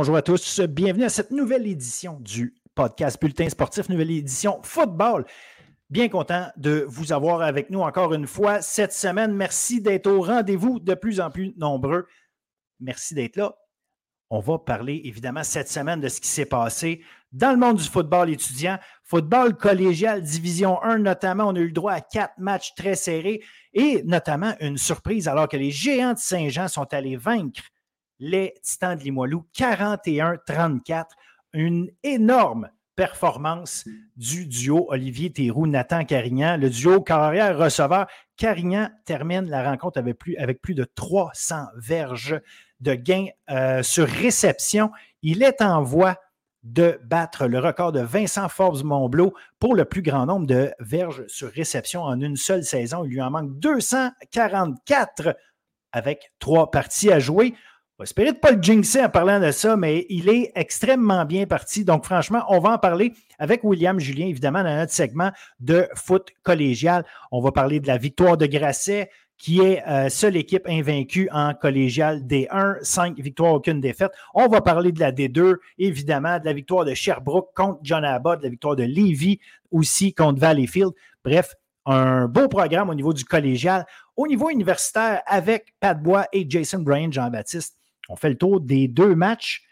Bonjour à tous, bienvenue à cette nouvelle édition du podcast Bulletin sportif, nouvelle édition football. Bien content de vous avoir avec nous encore une fois cette semaine. Merci d'être au rendez-vous de plus en plus nombreux. Merci d'être là. On va parler évidemment cette semaine de ce qui s'est passé dans le monde du football étudiant, football collégial, division 1 notamment. On a eu le droit à quatre matchs très serrés et notamment une surprise alors que les géants de Saint-Jean sont allés vaincre les Titans de Limoilou 41-34. Une énorme performance du duo Olivier Théroux-Nathan Carignan. Le duo carrière-receveur. Carignan termine la rencontre avec plus, de 300 verges de gains euh, sur réception. Il est en voie de battre le record de Vincent Forbes-Montbleau pour le plus grand nombre de verges sur réception en une seule saison. Il lui en manque 244 avec trois parties à jouer. Va espérer de pas le jinxer en parlant de ça, mais il est extrêmement bien parti. Donc, franchement, on va en parler avec William Julien, évidemment, dans notre segment de foot collégial. On va parler de la victoire de Grasset, qui est euh, seule équipe invaincue en collégial D1, cinq victoires, aucune défaite. On va parler de la D2, évidemment, de la victoire de Sherbrooke contre John Abbott, de la victoire de Levy aussi contre Valleyfield. Bref, un beau programme au niveau du collégial. Au niveau universitaire, avec Pat Bois et Jason Bryan, Jean-Baptiste, on fait le tour des deux matchs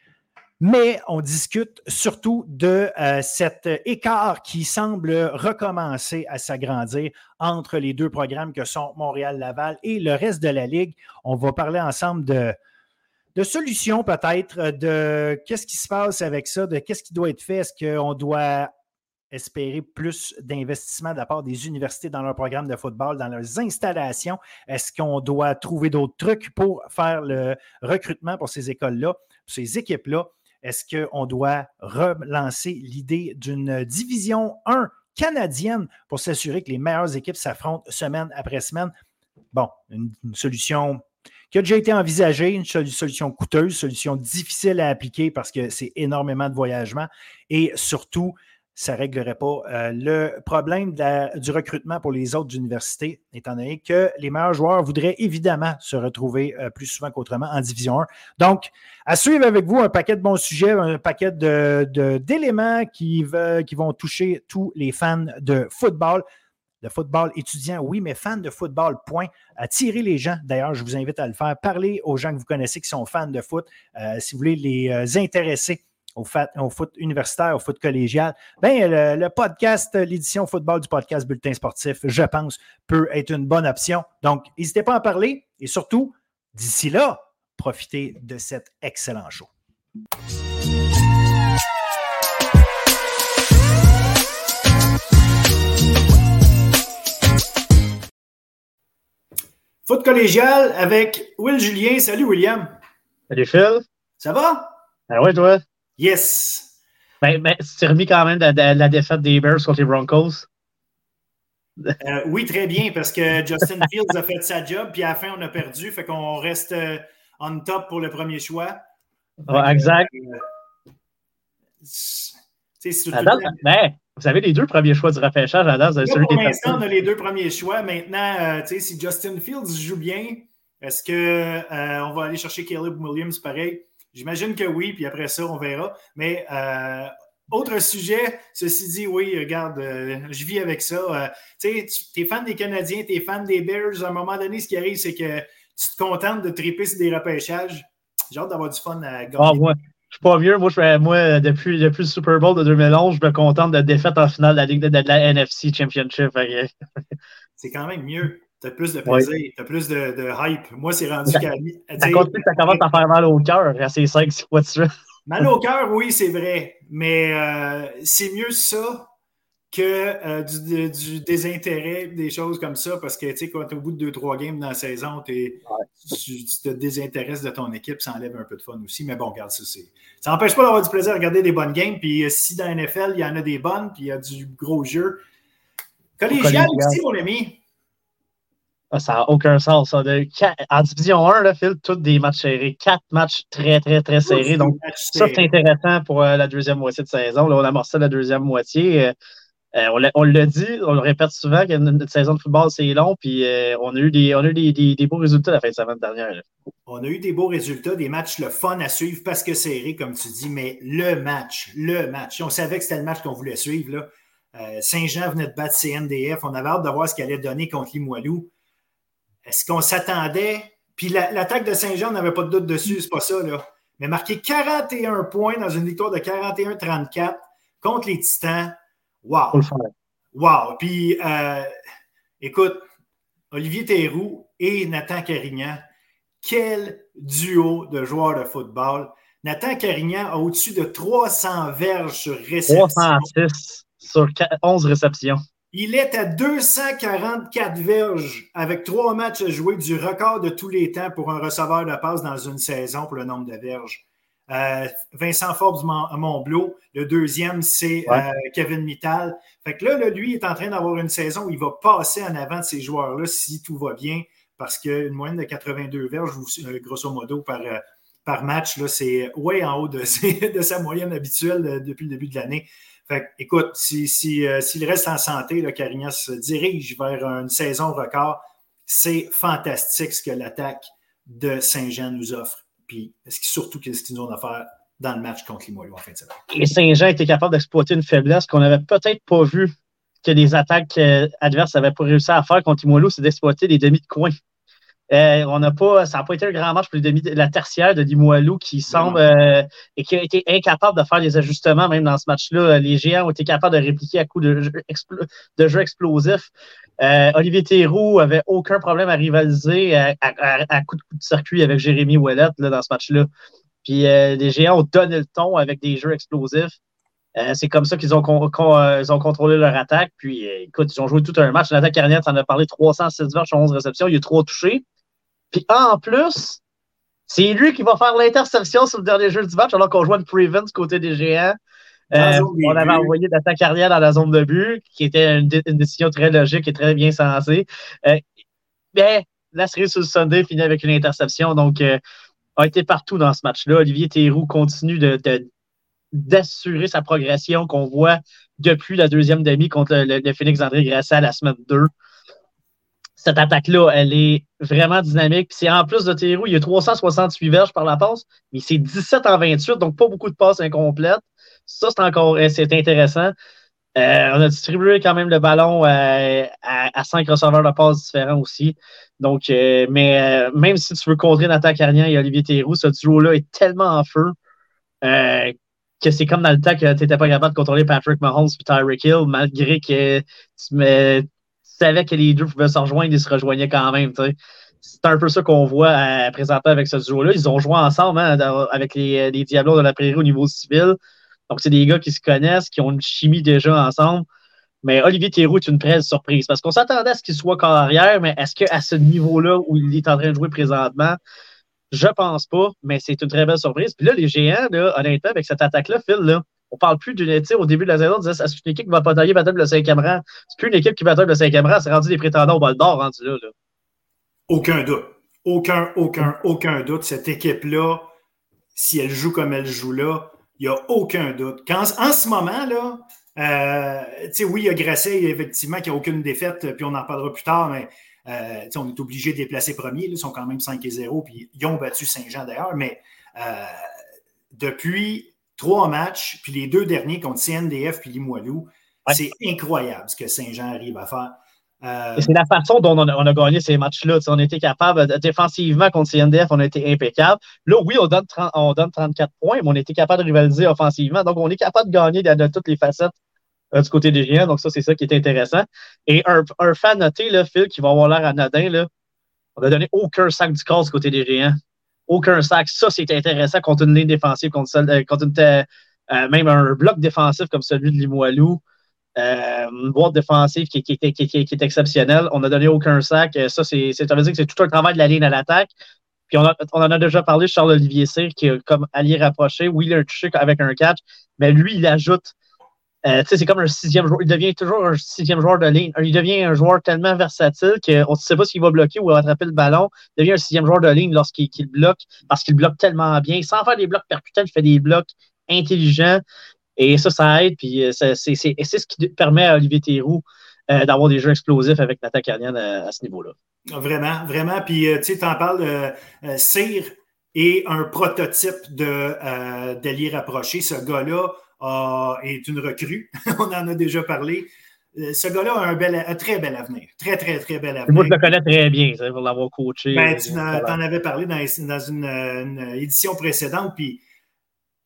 mais on discute surtout de euh, cet écart qui semble recommencer à s'agrandir entre les deux programmes que sont Montréal-Laval et le reste de la Ligue. On va parler ensemble de, de solutions peut-être, de qu'est-ce qui se passe avec ça, de qu'est-ce qui doit être fait. Est-ce qu'on doit espérer plus d'investissement de la part des universités dans leur programme de football, dans leurs installations? Est-ce qu'on doit trouver d'autres trucs pour faire le recrutement pour ces écoles-là, ces équipes-là? Est-ce qu'on doit relancer l'idée d'une division 1 canadienne pour s'assurer que les meilleures équipes s'affrontent semaine après semaine? Bon, une, solution qui a déjà été envisagée, une solution coûteuse, une solution difficile à appliquer parce que c'est énormément de voyagement et surtout, ça ne réglerait pas euh, le problème du recrutement pour les autres universités, étant donné que les meilleurs joueurs voudraient évidemment se retrouver euh, plus souvent qu'autrement en Division 1. Donc, à suivre avec vous un paquet de bons sujets, un paquet d'éléments qui, vont toucher tous les fans de football. De football étudiant, oui, mais fans de football, point. Attirer les gens, d'ailleurs, je vous invite à le faire. Parlez aux gens que vous connaissez qui sont fans de foot. Euh, si vous voulez les intéresser au, foot universitaire, au foot collégial, ben, le, podcast, l'édition football du podcast Bulletin sportif, je pense, peut être une bonne option. Donc, n'hésitez pas à en parler et surtout, d'ici là, profitez de cet excellent show. Foot collégial avec Will Julien. Salut William. Salut Phil. Ça va? Ah ouais, toi? Yes! Ben, ben, tu remis quand même de, la défaite des Bears contre les Broncos? Euh, oui, très bien, parce que Justin Fields a fait sa job, puis à la fin, on a perdu. Fait qu'on reste euh, on top pour le premier choix. exact. Euh, ben, vous avez les deux premiers choix du repêchage date. Pour l'instant, on a les deux premiers choix. Maintenant, si Justin Fields joue bien, est-ce qu'on va aller chercher Caleb Williams pareil? J'imagine que oui, puis après ça, on verra. Mais euh, autre sujet, ceci dit, oui, regarde, euh, je vis avec ça. Euh, tu sais, tu es fan des Canadiens, tu es fan des Bears. À un moment donné, ce qui arrive, c'est que tu te contentes de triper sur des repêchages. J'ai hâte d'avoir du fun à gagner. Ah, moi, je suis pas vieux. Moi, je, moi depuis, depuis le Super Bowl de 2011, je me contente de défaite en finale de la Ligue de, de la NFC Championship. c'est quand même mieux. T'as plus de plaisir, t'as plus de, de, hype. Moi, c'est rendu qu'à. Ça, ça commence à faire mal au cœur à ces 5-6 fois de suite. Mal au cœur, oui, c'est vrai. Mais euh, c'est mieux ça que euh, du, du, désintérêt, des choses comme ça, parce que tu sais, quand tu es au bout de 2-3 games dans la saison, tu, te désintéresses de ton équipe, ça enlève un peu de fun aussi. Mais bon, regarde, ça, ça n'empêche pas d'avoir du plaisir à regarder des bonnes games. Puis euh, si dans la NFL, il y en a des bonnes, puis il y a du gros jeu. Collégial aussi, mon ami. Ah, ça n'a aucun sens. en Division 1, là, Phil, tous des matchs serrés. Quatre matchs très, très, très serrés. Donc, ça, c'est intéressant pour euh, la deuxième moitié de saison. Là, on amorce la deuxième moitié. Euh, Euh, on l'a dit, on le répète souvent que notre saison de football, c'est long, puis euh, on a eu, des, on a eu des, beaux résultats la fin de semaine dernière. On a eu des beaux résultats, des matchs le fun à suivre parce que serré, comme tu dis, mais le match, le match. On savait que c'était le match qu'on voulait suivre. Là. Euh, Saint-Jean venait de battre CNDF. On avait hâte de voir ce qu'elle allait donner contre Limoilou. Est-ce qu'on s'attendait? Puis l'attaque de Saint-Jean, on n'avait pas de doute dessus, c'est pas ça. Là. Mais marquer 41 points dans une victoire de 41-34 contre les Titans, Wow! Wow! Puis, euh, écoute, Olivier Théroux et Nathan Carignan, quel duo de joueurs de football. Nathan Carignan a au-dessus de 300 verges sur réception. 306 sur 11 réceptions. Il est à 244 verges avec trois matchs à jouer du record de tous les temps pour un receveur de passe dans une saison pour le nombre de verges. Euh, Vincent Forbes Montblot. Le deuxième, c'est euh, Kevin Mittal. Fait que là, lui, est en train d'avoir une saison où il va passer en avant de ces joueurs-là si tout va bien, parce qu'une moyenne de 82 verges, euh, grosso modo, par, par match, c'est way en haut de, de, sa moyenne habituelle depuis le début de l'année. Fait que, écoute, s'il si, reste en santé, là, Carignan se dirige vers une saison record. C'est fantastique ce que l'attaque de Saint-Jean nous offre. Puis surtout qu'est-ce qu'ils ont à faire dans le match contre Limoilou en fin de semaine. Et Saint-Jean était capable d'exploiter une faiblesse qu'on n'avait peut-être pas vu que les attaques euh, adverses n'avaient pas réussi à faire contre Limoilou, c'est d'exploiter les demi de coin. Euh, on n'a pas, ça n'a pas été un grand match pour les demi, la tertiaire de Limoilou qui semble euh, et qui a été incapable de faire des ajustements même dans ce match-là. Les géants ont été capables de répliquer à coups de jeu, de jeu explosif. Olivier Théroux avait aucun problème à rivaliser à, à, coups de, de circuit avec Jérémy Ouellet dans ce match-là. Puis les géants ont donné le ton avec des jeux explosifs. c'est comme ça qu'ils ont, ont, contrôlé leur attaque. Puis, écoute, ils ont joué tout un match. Nathan Carnier, en a parlé 306 verges, 11 réceptions. Il y a trois touchés. Puis en plus, c'est lui qui va faire l'interception sur le dernier jeu du match alors qu'on jouait une Prevent côté des géants. Euh, on avait envoyé ta carrière dans la zone de but, qui était une, décision très logique et très bien sensée. Euh, mais la série sur le Sunday finit avec une interception, donc euh, a été partout dans ce match-là. Olivier Théroux continue de, d'assurer sa progression qu'on voit depuis la deuxième demi contre le, le Phoenix André Grasset à la semaine 2 cette attaque-là, elle est vraiment dynamique. c'est en plus de Théroux, il y a 368 verges par la passe, mais c'est 17 en 28, donc pas beaucoup de passes incomplètes. Ça, c'est encore euh, c'est intéressant. Euh, on a distribué quand même le ballon euh, à, cinq receveurs de passes différents aussi. Donc, mais même si tu veux contrer Nathan Carnian et Olivier Théroux, ce duo-là est tellement en feu que c'est comme dans le temps que tu n'étais pas capable de contrôler Patrick Mahomes et Tyreek Hill, malgré que tu mets savait que les deux pouvaient se rejoindre, ils se rejoignaient quand même. C'est un peu ça qu'on voit à, présenter avec ce duo-là. Ils ont joué ensemble hein, avec les, les, Diablos de la Prairie au niveau civil. Donc, c'est des gars qui se connaissent, qui ont une chimie déjà ensemble. Mais Olivier Théroux est une très surprise parce qu'on s'attendait à ce qu'il soit carrière, mais est-ce qu'à ce niveau-là où il est en train de jouer présentement, je pense pas, mais c'est une très belle surprise. Puis là, les géants, là, honnêtement, avec cette attaque-là, Phil, là, on parle plus d'une équipe au début de la saison, on disait c'est une équipe qui va batailler le cinquième rang. C'est plus une équipe qui bataille le cinquième rang, c'est rendu des prétendants au bol d'or rendu là, Aucun doute. Aucun, aucun, aucun doute. Cette équipe-là, si elle joue comme elle joue là, il n'y a aucun doute. en ce moment, là, euh, oui, il y a Grasset, effectivement, qui n'a aucune défaite, puis on en parlera plus tard, mais euh, on est obligé de les placer premiers. ils sont quand même 5 et 0, puis ils ont battu Saint-Jean d'ailleurs, mais euh, depuis trois matchs, puis les deux derniers contre CNDF puis Limoilou. C'est incroyable ce que Saint-Jean arrive à faire. Euh, c'est la façon dont on a, gagné ces matchs-là. On a été capable, défensivement contre CNDF, on a été impeccable. Là, oui, on donne, on donne 34 points, mais on été capable de rivaliser offensivement. Donc, on est capable de gagner de, toutes les facettes euh, du côté des géants. Donc, ça, c'est ça qui est intéressant. Et un, fan noté, là, Phil, qui va avoir l'air anodin, là, on n'a donné aucun sac du corps du côté des géants aucun sac. Ça, c'est intéressant contre une ligne défensive, contre, euh, une, euh, même un bloc défensif comme celui de Limoilou. Euh, une boîte défensive qui, qui, est exceptionnelle. On n'a donné aucun sac. Ça, c'est, ça veut dire que c'est tout un travail de la ligne à l'attaque. Puis on, on, en a déjà parlé, Charles-Olivier Cyr, qui est comme allié rapproché. Oui, il a un touché avec un catch, mais lui, il ajoute euh, c'est comme un sixième joueur. Il devient toujours un sixième joueur de ligne. Il devient un joueur tellement versatile qu'on ne sait pas s'il va bloquer ou attraper le ballon. Il devient un sixième joueur de ligne lorsqu'il bloque, parce qu'il bloque tellement bien. Sans faire des blocs percutants, il fait des blocs intelligents. Et ça, ça aide. Puis c'est ce qui permet à Olivier Théroux d'avoir des jeux explosifs avec l'attaque carnienne à, ce niveau-là. Vraiment, vraiment. Puis tu sais, tu en parles, Cyr est un prototype de d'allié rapproché. Ce gars-là est une recrue. On en a déjà parlé. Euh, ce gars-là a un, bel, un très bel avenir. Très, très, très bel avenir. Moi, je le connais très bien, pour l'avoir coaché. Ben, tu en, avais parlé dans, une, édition précédente, puis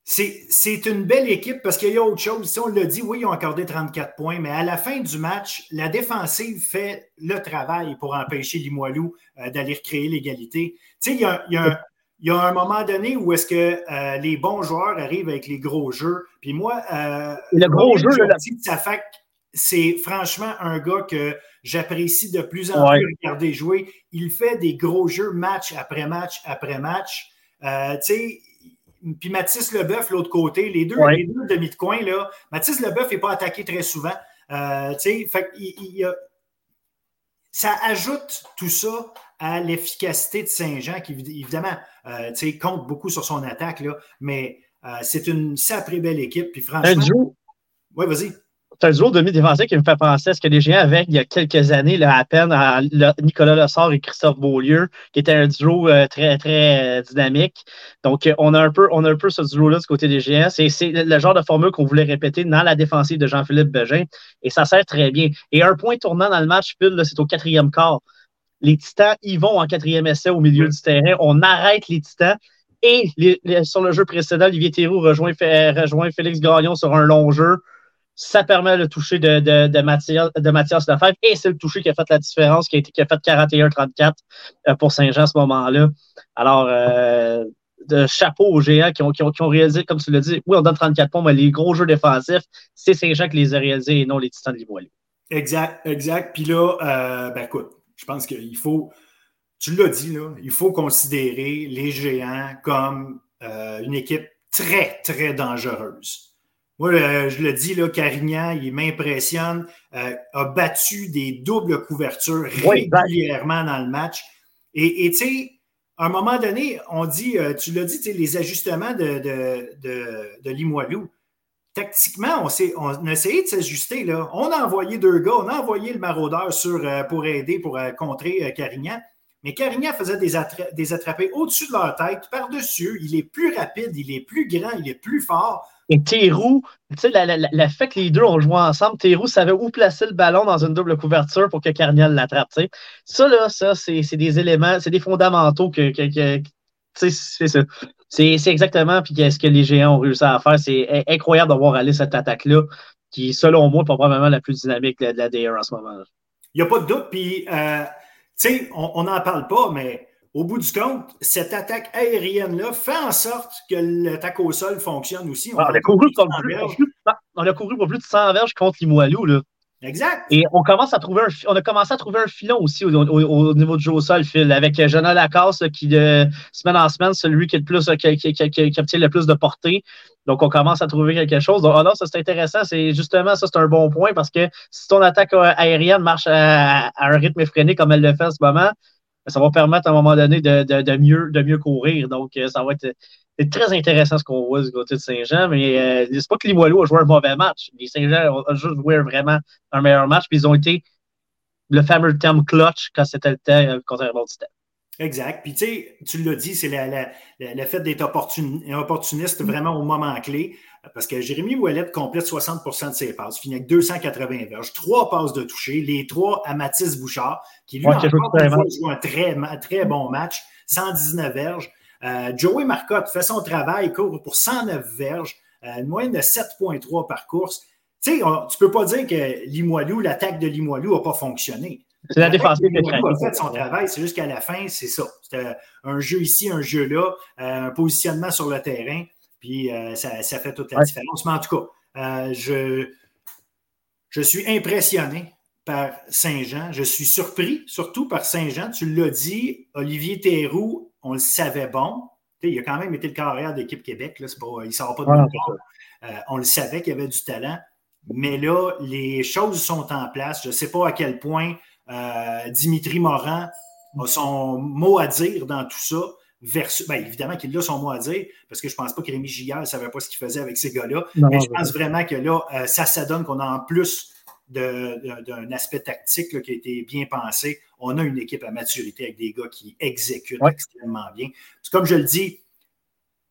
c'est une belle équipe parce qu'il y a autre chose. Si on l'a dit, oui, ils ont accordé 34 points, mais à la fin du match, la défensive fait le travail pour empêcher Limoilou euh, d'aller recréer l'égalité. Tu sais, il y a, il y a un moment donné où est-ce que euh, les bons joueurs arrivent avec les gros jeux. Puis moi, le gros jeu, ça fait c'est franchement un gars que j'apprécie de plus en plus regarder jouer. Il fait des gros jeux match après match après match. Euh, puis Mathis Leboeuf, l'autre côté, les deux, les deux demi de coin, là, Mathis Leboeuf n'est pas attaqué très souvent. Euh, fait, il, ça ajoute tout ça à l'efficacité de Saint-Jean, qui évidemment euh, compte beaucoup sur son attaque, là, mais euh, c'est une sacrée belle équipe. Puis franchement. Oui, vas-y c'est un duo demi-défensif qui me fait penser à ce que les Géants avaient il y a quelques années, là, à peine, à Nicolas Lessard et Christophe Beaulieu, qui était un duo euh, très, très dynamique. Donc, on a un peu, on a un peu ce duo-là du côté des Géants. C'est le genre de formule qu'on voulait répéter dans la défensive de Jean-Philippe Begin, et ça sert très bien. Et un point tournant dans le match, c'est au quatrième quart. Les Titans y vont en quatrième essai au milieu du terrain. On arrête les Titans. Et sur le jeu précédent, Olivier Théroux rejoint, rejoint Félix Gagnon sur un long jeu ça permet le toucher de, de, de, Mathias, de Mathias Lefebvre et c'est le toucher qui a fait la différence, qui a, été, qui a fait 41-34 euh, pour Saint-Jean à ce moment-là. Alors, euh, de chapeau aux géants qui ont, qui, ont, qui ont, réalisé, comme tu l'as dit, oui, on donne 34 points, mais les gros jeux défensifs, c'est Saint-Jean qui les a réalisés et non les Titans de Limoilou. Exact, exact. Puis là, euh, ben écoute, je pense qu'il faut, tu l'as dit, là, il faut considérer les géants comme une équipe très, très dangereuse. Moi, euh, je le dis, là, Carignan, il m'impressionne, euh, a battu des doubles couvertures régulièrement dans le match. Et tu sais, à un moment donné, on dit, euh, tu l'as dit, les ajustements de, de, de, Limoilou. Tactiquement, on, on a essayé de s'ajuster. On a envoyé deux gars, on a envoyé le maraudeur sur, pour aider, pour contrer Carignan. Mais Carignan faisait des, des attrapés au-dessus de leur tête, par-dessus. Il est plus rapide, il est plus grand, il est plus fort. Et Théroux, tu sais, le fait que les deux ont joué ensemble, Théroux savait où placer le ballon dans une double couverture pour que Carniel l'attrape. Ça, là, ça, c'est des éléments, c'est des fondamentaux que, que, c'est ça. C'est exactement puis ce que les géants ont réussi à faire. C'est incroyable d'avoir allé cette attaque-là, qui, selon moi, est probablement la plus dynamique de la DR en ce moment. Il n'y a pas de doute. Puis, euh, tu sais, on n'en parle pas, mais au bout du compte, cette attaque aérienne-là fait en sorte que l'attaque au sol fonctionne aussi. On, ah, a, couru pour plus, on a couru pour plus de 100 verges contre Limoilou. Là. Exact. Et on, commence à trouver un, on a commencé à trouver un filon aussi au, niveau du jeu au sol, Phil, avec Jonah Lacasse qui, de semaine en semaine, celui qui, est le plus, qui, qui, qui, obtient le plus de portée. Donc, on commence à trouver quelque chose. Donc, ah ça, c'est intéressant. C'est justement, ça, c'est un bon point parce que si ton attaque aérienne marche à, un rythme effréné comme elle le fait en ce moment, ça va permettre à un moment donné de, mieux, de mieux courir. Donc, euh, ça va être très intéressant ce qu'on voit du côté de Saint-Jean. Mais euh, c'est pas que les Limoilou a joué un mauvais match. Les Saint-Jean ont juste joué vraiment un meilleur match. Puis ils ont été le fameux terme clutch quand c'était le temps euh, contre un bon temps. Exact. Puis tu sais, tu l'as dit, c'est le fait d'être opportuniste vraiment au moment clé. Parce que Jérémy Ouellet complète 60% de ses passes, finit avec 280 verges, trois passes de toucher, les trois à Mathis Bouchard, qui lui a joue un très, très bon match, 119 verges. Euh, Joey Marcotte fait son travail, court pour 109 verges, euh, une moyenne de 7,3 par course. Tu sais, tu ne peux pas dire que Limoilou, l'attaque de Limoilou n'a pas fonctionné. C'est la défense qui a fait son travail, c'est juste qu'à la fin, c'est ça. C'était un jeu ici, un jeu là, euh, un positionnement sur le terrain. Puis euh, ça, fait toute la différence. Mais en tout cas, euh, je, je suis impressionné par Saint-Jean. Je suis surpris, surtout par Saint-Jean. Tu l'as dit, Olivier Théroux, on le savait bon. il a quand même été le carrière d'équipe Québec. Là, pas, il ne sort pas de euh, On le savait qu'il y avait du talent. Mais là, les choses sont en place. Je ne sais pas à quel point Dimitri Morin a son mot à dire dans tout ça. versus. Bien, évidemment qu'il a son mot à dire, parce que je ne pense pas que Rémi Giguère ne savait pas ce qu'il faisait avec ces gars-là. Mais je pense vraiment que là, euh, ça s'adonne qu'on a en plus d'un aspect tactique qui a été bien pensé. On a une équipe à maturité avec des gars qui exécutent extrêmement bien. Comme je le dis,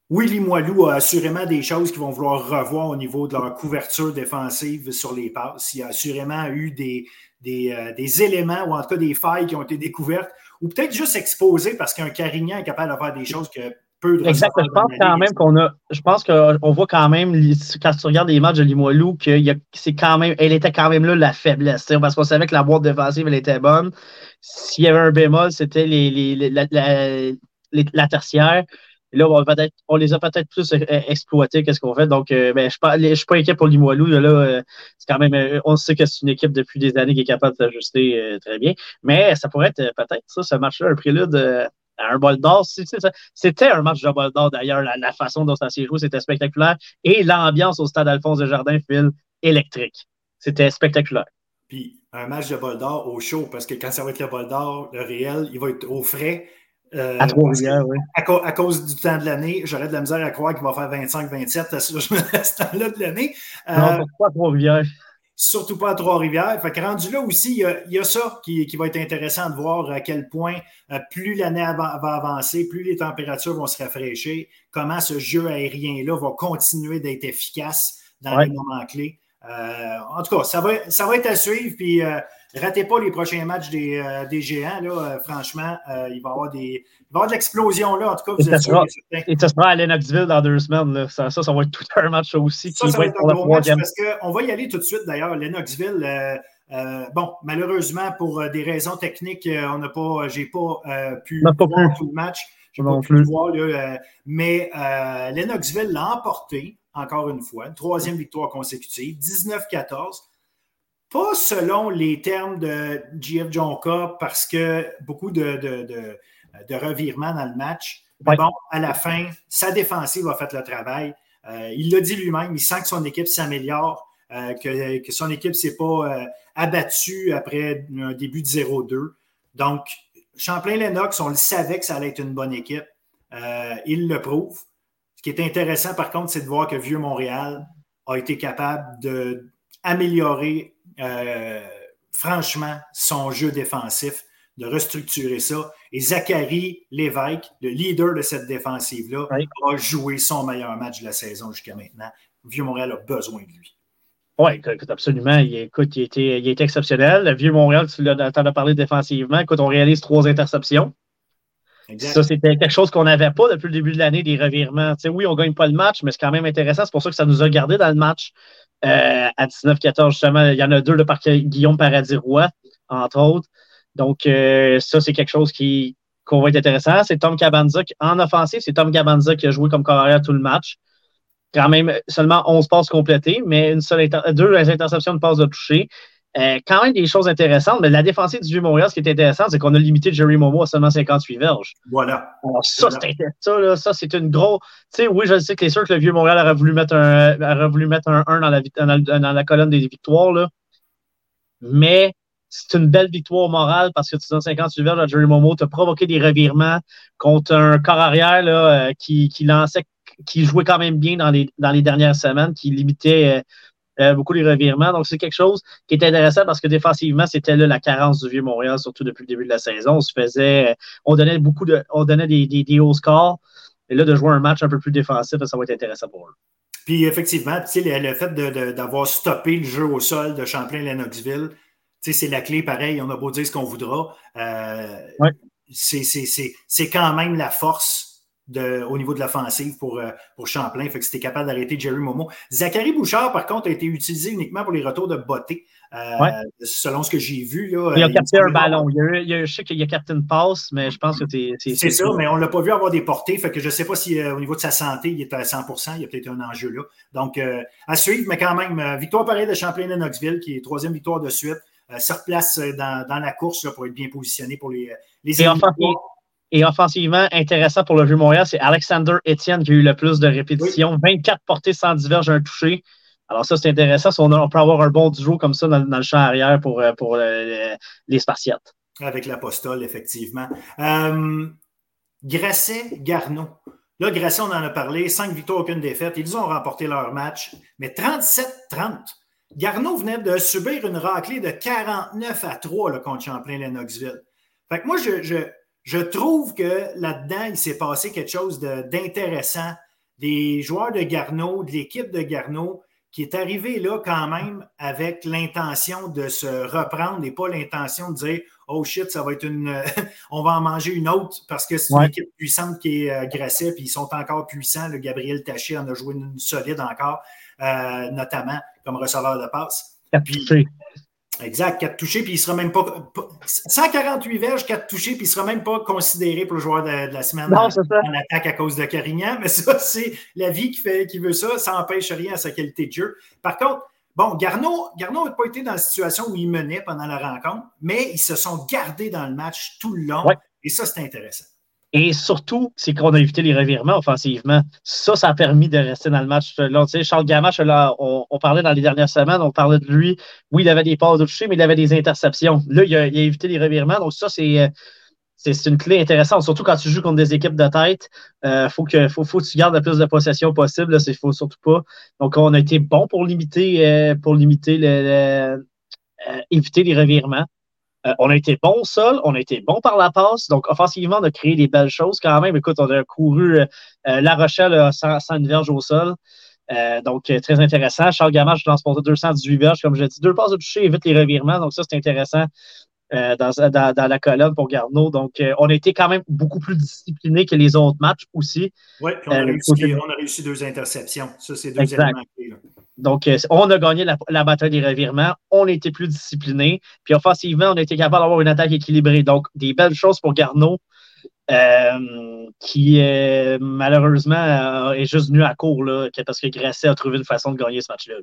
Willy Moilou a assurément des choses qu'ils vont vouloir revoir au niveau de leur couverture défensive sur les passes. Il y a assurément eu des, euh, des, éléments ou en tout cas des failles qui ont été découvertes ou peut-être juste exposées parce qu'un Carignan est capable de faire des choses que peu de Exactement. Je pense quand même qu'on a. Je pense qu'on voit quand même, quand tu regardes les matchs de Limoilou, que c'est quand même. Elle était quand même là la faiblesse. Parce qu'on savait que la boîte défensive, elle était bonne. S'il y avait un bémol, c'était les, la, tertiaire. là, on, les a peut-être plus exploités qu'est-ce qu'on fait. Donc, euh, ben, je ne suis pas inquiet pour Limoilou. Là, euh, c'est quand même, euh, on sait que c'est une équipe depuis des années qui est capable de s'ajuster très bien. Mais ça pourrait être peut-être ça, ce match-là, un prélude un bol d'or. C'était un match de bol d'or d'ailleurs, la, façon dont ça s'est joué, c'était spectaculaire. Et l'ambiance au stade Alphonse de Jardin, fil électrique. C'était spectaculaire. Puis un match de bol d'or au chaud, parce que quand ça va être le bol d'or, le réel, il va être au frais. Euh, à Trois-Rivières, oui. À, cause du temps de l'année, j'aurais de la misère à croire qu'il va faire 25-27 à ce temps-là de l'année. non, pas à Trois-Rivières? Surtout pas à Trois-Rivières. Fait que rendu là aussi, il y a, ça qui, va être intéressant de voir à quel point euh, plus l'année va, avancer, plus les températures vont se rafraîchir, comment ce jeu aérien-là va continuer d'être efficace dans les moments clés. Euh, en tout cas, ça va, ça va être à suivre. Puis, euh, ratez pas les prochains matchs des, euh, des géants. Là, franchement, il va y avoir des. Il va y avoir de l'explosion là, en tout cas, vous êtes sûr. Et ça sera à Lennoxville dans deux semaines. Ça, ça, ça, va être tout un match aussi. Ça, ça va être un gros match parce qu'on va y aller tout de suite d'ailleurs. Lennoxville, bon, malheureusement, pour des raisons techniques, on n'a pas, j'ai pas pu voir tout le match. Je pas pu le voir, là, mais Lennoxville l'a emporté encore une fois, une troisième victoire consécutive, 19-14. Pas selon les termes de GF Jonka, parce que beaucoup de, de, revirements dans le match. Mais bon, à la fin, sa défensive a fait le travail. Euh, il l'a dit lui-même, il sent que son équipe s'améliore, euh, que, son équipe ne s'est pas euh, abattue après un début de 0-2. Donc, Champlain-Lennox, on le savait que ça allait être une bonne équipe. il le prouve. Ce qui est intéressant, par contre, c'est de voir que Vieux-Montréal a été capable d'améliorer euh, franchement son jeu défensif, de restructurer ça. Et Zachary Lévesque, le leader de cette défensive-là, a joué son meilleur match de la saison jusqu'à maintenant. Vieux-Montréal a besoin de lui. Oui, écoute, absolument. Il, écoute, il, était, il était exceptionnel. Vieux-Montréal, tu l'as entendu parler défensivement. Écoute, on réalise trois interceptions. Ça, c'était quelque chose qu'on n'avait pas depuis le début de l'année, des revirements. oui, on ne gagne pas le match, mais c'est quand même intéressant. C'est pour ça que ça nous a gardé dans le match euh, à 19-14, justement. Il y en a deux de par Guillaume Paradis-Roy, entre autres. Donc, euh, ça, c'est quelque chose qui qu'on va être intéressant. C'est Tom Cabanza en offensive, c'est Tom Cabanza qui a joué comme carrière tout le match. Quand même, seulement 11 passes complétées, mais une seule deux interceptions de passes de toucher. Euh, quand même des choses intéressantes, mais la défensive du Vieux-Montréal, ce qui est intéressant, c'est qu'on a limité Jerry Momo à seulement 58 verges. Voilà. Alors, ça, ça, ça c'est une grosse. Tu sais, oui, je sais que c'est sûr que le Vieux-Montréal aurait voulu mettre un, aurait voulu mettre un 1 dans la, dans la, colonne des victoires, là. Mais c'est une belle victoire morale parce que tu donnes 58 verges à Jerry Momo, tu as provoqué des revirements contre un corps arrière là, euh, qui, qui lançait, qui jouait quand même bien dans les, dans les dernières semaines, qui limitait. Euh, euh, beaucoup les revirements. Donc, c'est quelque chose qui est intéressant parce que défensivement, c'était là la carence du Vieux-Montréal, surtout depuis le début de la saison. On se faisait, euh, on donnait beaucoup de, on donnait des, des, hauts scores. Et là, de jouer un match un peu plus défensif, ça va être intéressant pour eux. Puis effectivement, le fait d'avoir stoppé le jeu au sol de Champlain-Lennoxville, c'est la clé, pareil, on a beau dire ce qu'on voudra. Euh, c'est quand même la force au niveau de l'offensive pour, euh, pour Champlain. Fait que c'était capable d'arrêter Jerry Momo. Zachary Bouchard, par contre, a été utilisé uniquement pour les retours de beauté. Euh, selon ce que j'ai vu. Là, il a capté un ballon. Il a, je sais qu'il a capté une passe, mais je pense que c'est. C'est ça, mais on ne l'a pas vu avoir des portées. Fait que je ne sais pas si euh, au niveau de sa santé, il est à 100% Il y a peut-être un enjeu là. Donc, à suivre, mais quand même, victoire pareille de Champlain de Knoxville, qui est troisième victoire de suite. se replace dans, dans la course là, pour être bien positionné pour les, les et offensivement, intéressant pour le Vieux-Montréal, c'est Alexander Etienne qui a eu le plus de répétitions. 24 portées sans diverge, un touché. Alors ça, c'est intéressant. On, peut avoir un bon duo comme ça dans, le champ arrière pour, euh, pour euh, les Spartiates. Avec l'apostole, effectivement. Euh, Grasset, Garneau. Là, Grasset, on en a parlé, cinq victoires, aucune défaite. Ils ont remporté leur match, mais 37-30. Garneau venait de subir une raclée de 49 à 3 là, contre Champlain-Lennoxville. Fait que moi, je, je, trouve que là-dedans, il s'est passé quelque chose d'intéressant. Des joueurs de Garneau, de l'équipe de Garneau, qui est arrivé là quand même avec l'intention de se reprendre et pas l'intention de dire Oh shit, ça va être une. on va en manger une autre parce que c'est une équipe puissante qui est euh, puis ils sont encore puissants. Le Gabriel Taché en a joué une solide encore, euh, notamment comme receveur de passe. Puis, exact, 4 touchés, puis il sera même pas. 148 verges, 4 touchés, puis il sera même pas considéré pour le joueur de, la semaine en, attaque à cause de Carignan. Mais ça, c'est la vie qui, fait, qui veut ça. Ça n'empêche rien à sa qualité de jeu. Par contre, Bon, Garneau n'a pas été dans la situation où il menait pendant la rencontre, mais ils se sont gardés dans le match tout le long. Et ça, c'est intéressant. Et surtout, c'est qu'on a évité les revirements offensivement. Ça, ça a permis de rester dans le match. Là, Charles Gamache, on, parlait dans les dernières semaines, on parlait de lui. Oui, il avait des passes de toucher, mais il avait des interceptions. Là, il a, évité les revirements. Donc, ça, c'est. C'est une clé intéressante, surtout quand tu joues contre des équipes de tête. Il euh, faut, que, faut, faut que tu gardes le plus de possession possible. Il ne faut surtout pas. Donc, on a été bon pour limiter, euh, pour limiter le, euh, éviter les revirements. Euh, on a été bon au sol, on a été bon par la passe. Donc, offensivement, on a créé des belles choses quand même. Écoute, on a couru euh, euh, La Rochelle sans, une verge au sol. donc, très intéressant. Charles Gamache transporté 218 verges, comme je dit. Deux passes de toucher, évite les revirements. Donc, ça, c'est intéressant dans, la colonne pour Garneau. Donc, on a été quand même beaucoup plus discipliné que les autres matchs aussi. Oui, on, a réussi, deux interceptions. Ça, c'est deux éléments clés. Donc, euh, on a gagné la, bataille des revirements. On été plus discipliné. Puis offensivement, on a été capable d'avoir une attaque équilibrée. Donc, des belles choses pour Garneau, euh, qui malheureusement est juste venu à court là, parce que Grasset a trouvé une façon de gagner ce match-là.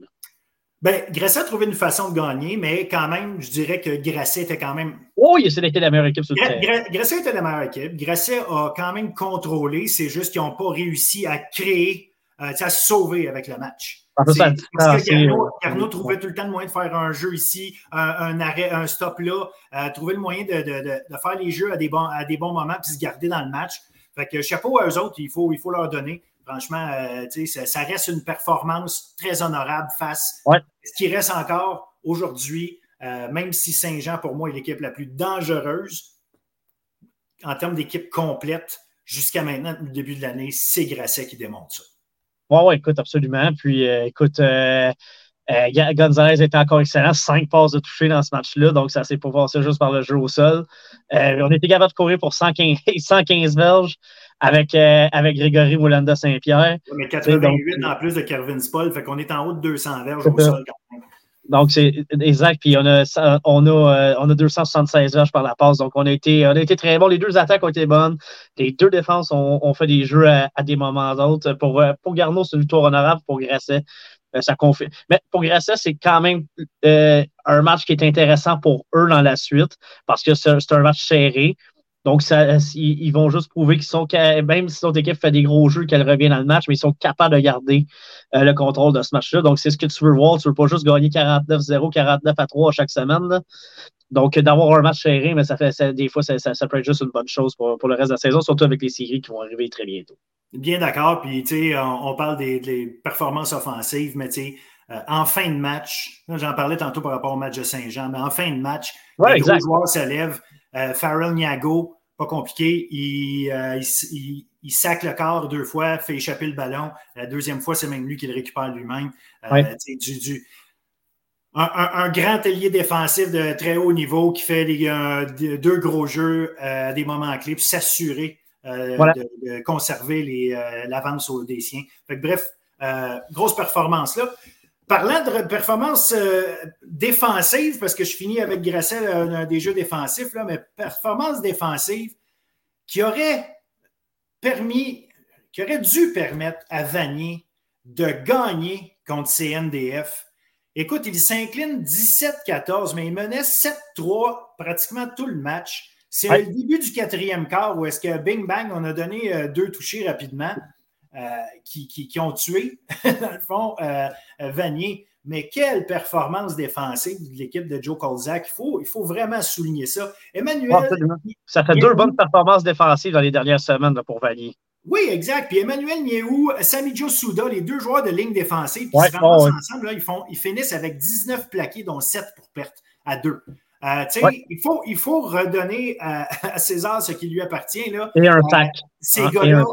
Bien, Grasset a trouvé une façon de gagner, mais quand même, je dirais que Grasset était quand même. Oh, il a la meilleure équipe sur le terrain. Grasset était la meilleure équipe. Grasset a quand même contrôlé. C'est juste qu'ils n'ont pas réussi à créer, euh, à se sauver avec le match. Parce que Carnot, trouvait tout le temps le moyen de faire un jeu ici, un, arrêt, un stop là, euh, trouver le moyen de, de, de, faire les jeux à des, bons, à des bons moments puis se garder dans le match. Fait que chapeau à eux autres, il faut, il faut leur donner. Franchement, euh, ça, ça, reste une performance très honorable face à ce qui reste encore aujourd'hui, euh, même si Saint-Jean, pour moi, est l'équipe la plus dangereuse en termes d'équipe complète jusqu'à maintenant, depuis le début de l'année, c'est Grasset qui démontre ça. Oui, ouais, écoute, absolument. Puis, euh, écoute, euh, euh, Gonzalez était encore excellent. Cinq passes de toucher dans ce match-là, donc ça s'est ça juste par le jeu au sol. on était capable de courir pour 115, 115 verges avec, avec Grégory Moulanda Saint-Pierre. mais 88 en plus de Kervin Spall, fait qu'on est en haut de 200 verges au sol quand même. Donc, c'est exact. Puis on a, on a, euh, on a 276 verges par la passe. Donc, on a, été, on a été très bon. Les deux attaques ont été bonnes. Les deux défenses ont, fait des jeux à, des moments d'autres. Pour, euh, pour Garneau, c'est une victoire honorable. Pour Grasset, euh, ça confirme. Mais pour Grasset, c'est quand même un match qui est intéressant pour eux dans la suite parce que c'est un match serré. Donc, ça, ils vont juste prouver qu'ils sont, même si notre équipe fait des gros jeux, qu'elle revient dans le match, mais ils sont capables de garder euh, le contrôle de ce match-là. Donc, c'est ce que tu veux voir. Tu ne veux pas juste gagner 49-0, 49 à 3 chaque semaine. Donc, d'avoir un match serré, mais ça fait des fois, ça, peut être juste une bonne chose pour, le reste de la saison, surtout avec les séries qui vont arriver très bientôt. Bien d'accord. Puis, tu sais, on, parle des, performances offensives, mais tu sais, euh, en fin de match, j'en parlais tantôt par rapport au match de Saint-Jean, mais en fin de match, les joueurs se lèvent. Euh, Farrell Niago, pas compliqué. Euh, il, il, sac le corps deux fois, fait échapper le ballon. La deuxième fois, c'est même lui qui le récupère lui-même. Euh, du, un, grand ailier défensif de très haut niveau qui fait deux gros jeux à des moments clés pour s'assurer euh, de, conserver l'avance des siens. bref, grosse performance là. Parlant de performance euh, défensive, parce que je finis avec Grasset euh, des jeux défensifs, là, mais performance défensive qui aurait permis, qui aurait dû permettre à Vanier de gagner contre CNDF. Écoute, il s'incline 17-14, mais il menait 7-3 pratiquement tout le match. C'est le début du quatrième quart où est-ce que Bing Bang, on a donné euh, deux touchés rapidement. Euh, qui, ont tué, dans le fond, euh, Vanier. Mais quelle performance défensive de l'équipe de Joe Colzac. Il faut, il faut vraiment souligner ça. Emmanuel. ça fait deux bonnes performances défensives dans les dernières semaines pour Vanier. Oui, exact. Puis Emmanuel Niehou, Sami Joe Souda, les deux joueurs de ligne défensive, qui se ramassent ensemble, là, ils, font, ils finissent avec 19 plaqués, dont 7 pour perte à 2. Euh, il, faut, il faut redonner à, César ce qui lui appartient. Là. Et un. Euh, ces hein, gars-là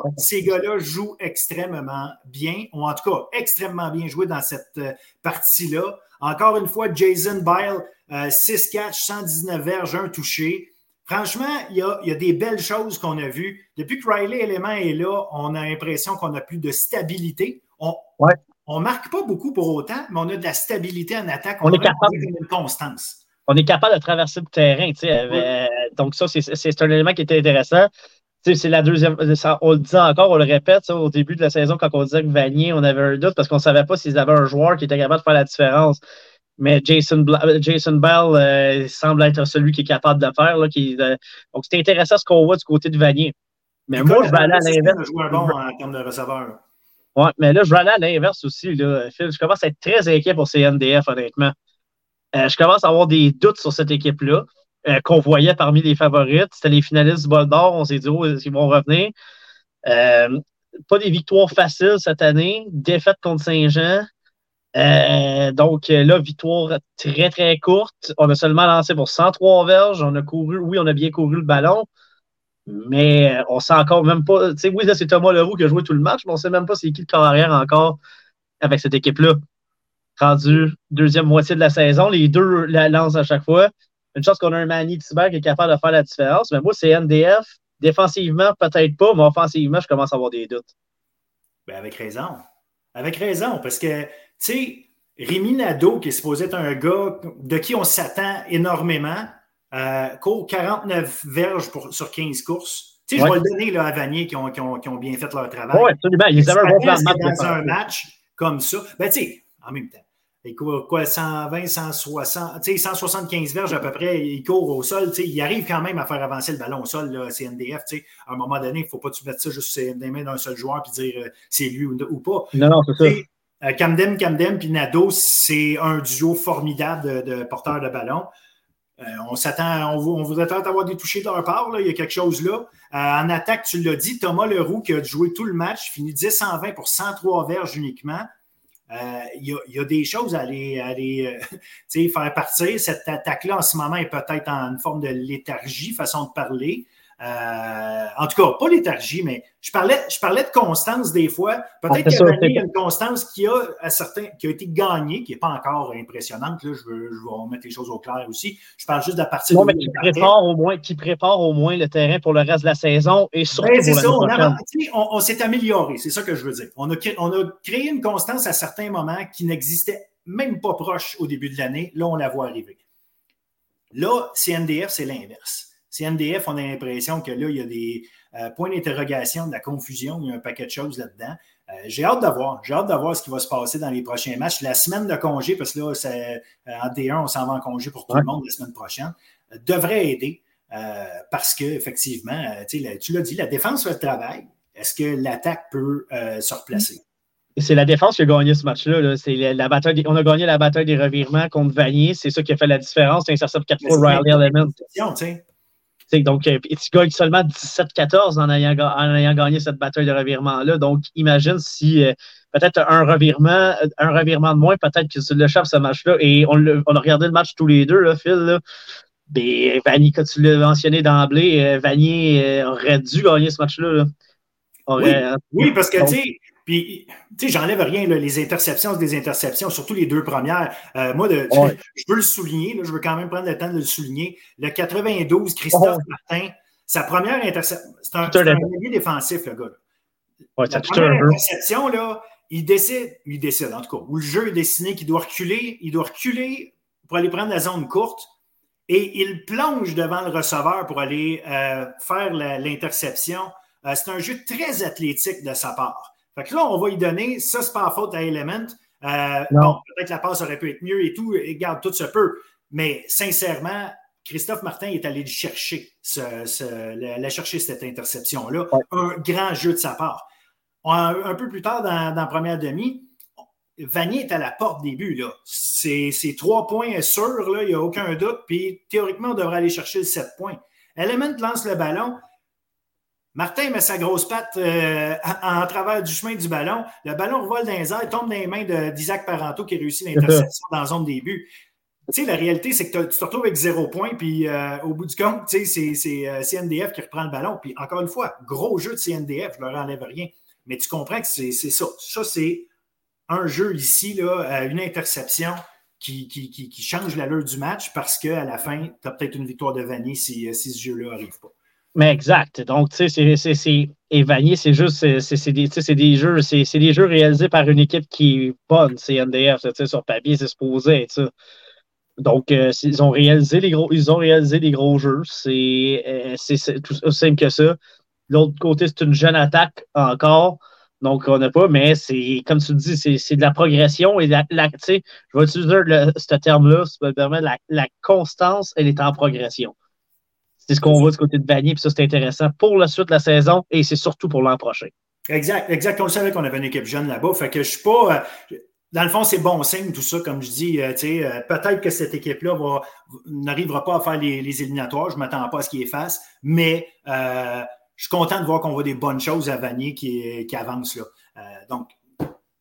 gars jouent extrêmement bien, ou en tout cas extrêmement bien joué dans cette euh, partie-là. Encore une fois, Jason Bile, 6 catch, 119 verges, un touché. Franchement, il y a, y a, des belles choses qu'on a vues. Depuis que Riley Element est là, on a l'impression qu'on a plus de stabilité. On ne marque pas beaucoup pour autant, mais on a de la stabilité en attaque. On, est capable une constance on est capable de traverser le terrain. Euh, donc, ça, c'est un élément qui était intéressant. C'est la deuxième. on le dit encore, on le répète, au début de la saison, quand on disait que Vanier, on avait un doute parce qu'on ne savait pas s'ils avaient un joueur qui était capable de faire la différence. Mais Jason, Jason Bell euh, semble être celui qui est capable de faire. Là, qui, euh, donc, c'est intéressant ce qu'on voit du côté de Vanier. Mais moi, je vais aller à l'inverse. bon en termes de receveur. Oui, mais là, je vais aller à l'inverse aussi. Là. Phil, je commence à être très inquiet pour ces NDF, honnêtement. Euh, je commence à avoir des doutes sur cette équipe-là, euh, qu'on voyait parmi les favorites. C'était les finalistes du bol d'or. On s'est dit, oh, ils vont revenir? Euh, pas des victoires faciles cette année. Défaite contre Saint-Jean. donc là, victoire très, très courte. On a seulement lancé pour 103 verges. On a couru, oui, on a bien couru le ballon, mais on sait encore même pas. Tu sais, oui, c'est Thomas Leroux qui a joué tout le match, mais on sait même pas c'est qui le carrière encore avec cette équipe-là rendu deuxième moitié de la saison. Les deux la lancent à chaque fois. Une chose qu'on a un Manny Tiber qui est capable de faire la différence. Mais moi, c'est NDF. Défensivement, peut-être pas, mais offensivement, je commence à avoir des doutes. Ben avec raison. Avec raison, parce que, tu sais, Rémi Nadeau, qui est supposé être un gars de qui on s'attend énormément, euh, court 49 verges pour, sur 15 courses. Tu sais, je vais le donner là, à Vanier qui ont, qui, ont, qui ont, bien fait leur travail. Oui, absolument. Ils avaient un bon plan de match. Dans un match comme ça, ben, tu sais, en même temps, il court quoi, 120, 160, 175 verges à peu près, il court au sol, il arrive quand même à faire avancer le ballon au sol, là, CNDF. À un moment donné, il ne faut pas tu mettre ça juste dans les mains d'un seul joueur et dire euh, c'est lui ou, pas. Non, non, c'est ça. Euh, Camden, Camden puis Nado, c'est un duo formidable de, porteurs de ballon. Euh, on s'attend, on, voudrait peut-être avoir des touchés de leur part, là, il y a quelque chose là. en attaque, tu l'as dit, Thomas Leroux qui a joué tout le match, finit 10 en 20 pour 103 verges uniquement. Euh, il y, a des choses à aller, euh, faire partir. Cette attaque-là, en ce moment, est peut-être en une forme de léthargie, façon de parler. Euh, en tout cas, pas léthargie, mais je parlais, je parlais de constance des fois. Peut-être qu'il y a une constance qui a, à certains, qui a été gagnée, qui n'est pas encore impressionnante. Là, je, veux, je vais mettre les choses au clair aussi. Je parle juste de la partie. Non, mais qui prépare, au moins, qui prépare au moins le terrain pour le reste de la saison et surtout. Ben, ça, on, on, s'est amélioré, c'est ça que je veux dire. On a, créé, on a créé une constance à certains moments qui n'existait même pas proche au début de l'année. Là, on la voit arriver. Là, CNDF, c'est l'inverse. CNDF, on a l'impression que là, il y a des euh, points d'interrogation, de la confusion, il y a un paquet de choses là-dedans. Euh, j'ai hâte de voir. J'ai hâte de voir ce qui va se passer dans les prochains matchs. La semaine de congé, parce que là, euh, en D1, on s'en va en congé pour tout le monde la semaine prochaine, devrait aider parce qu'effectivement, tu l'as dit, la défense fait le travail. Est-ce que l'attaque peut se replacer? C'est la défense qui a gagné ce match-là. C'est la, bataille on a gagné la bataille des revirements contre Vanier. C'est ça qui a fait la différence. C'est un intercept 4 fois Riley Element donc, euh, tu gagnes seulement 17-14 en ayant, en ayant gagné cette bataille de revirement-là. Donc, imagine si euh, peut-être un revirement, un revirement de moins, peut-être que tu l'échappes ce match-là. Et on, a regardé le match tous les deux, là, Phil. Là. Ben, Vanier, quand tu l'as mentionné d'emblée, euh, Vanier aurait dû gagner ce match-là. oui, parce que, tu sais, puis, tu sais, j'enlève rien, les interceptions, c'est des interceptions, surtout les deux premières. Euh, moi, de, je veux le souligner, je veux quand même prendre le temps de le souligner. Le 92, Christophe Martin, sa première interception, c'est un, un milieu défensif, le gars. Ouais, La première interception, là, il décide, il décide en tout cas, où le jeu est dessiné qu'il doit reculer, il doit reculer pour aller prendre la zone courte et il plonge devant le receveur pour aller euh, faire l'interception. Euh, c'est un jeu très athlétique de sa part. Fait que là, on va y donner, ça, c'est pas faute à Element. Euh, bon, peut-être que la passe aurait pu être mieux et tout, et garde, tout se peut. Mais sincèrement, Christophe Martin est allé chercher, la, chercher cette interception-là. Un grand jeu de sa part. Un, peu plus tard dans, la première demi, Vanier est à la porte des buts. C'est trois points sûrs, il n'y a aucun doute. Puis théoriquement, on devrait aller chercher le 7 points. Element lance le ballon. Martin met sa grosse patte euh, en, travers du chemin du ballon. Le ballon revole dans les airs, tombe dans les mains d'Isaac Paranto qui réussit l'interception dans la zone des buts. Tu sais, la réalité, c'est que tu te retrouves avec zéro point, puis euh, au bout du compte, c'est CNDF qui reprend le ballon. Puis encore une fois, gros jeu de CNDF, je leur enlève rien. Mais tu comprends que c'est ça. Ça, c'est un jeu ici, là, une interception qui, qui, change l'allure du match parce qu'à la fin, tu as peut-être une victoire de Vanier si, si ce jeu-là n'arrive pas. Mais exact. Donc, tu sais, c'est. Et Vanier, c'est juste. C'est des, des, jeux. C'est des jeux réalisés par une équipe qui est bonne, c'est NDF. Sur papier, c'est supposé. Donc, euh, ils ont réalisé les gros, ils ont réalisé des gros jeux. C'est euh, tout aussi simple que ça. L'autre côté, c'est une jeune attaque encore. Donc, on n'a pas, mais c'est, comme tu dis, c'est de la progression et la, la je vais utiliser ce terme-là, ça me permet, la, la, constance, elle est en progression. C'est ce qu'on voit du côté de Vanier, puis ça, c'est intéressant pour la suite de la saison et c'est surtout pour l'an prochain. Exact, exact. On savait qu'on avait une équipe jeune là-bas. Fait que je suis pas. Euh, dans le fond, c'est bon signe, tout ça, comme je dis. Euh, euh, peut-être que cette équipe-là n'arrivera pas à faire les, éliminatoires. Je ne m'attends pas à ce qu'il fasse, mais je suis content de voir qu'on voit des bonnes choses à Vanier qui, qui avance là. donc,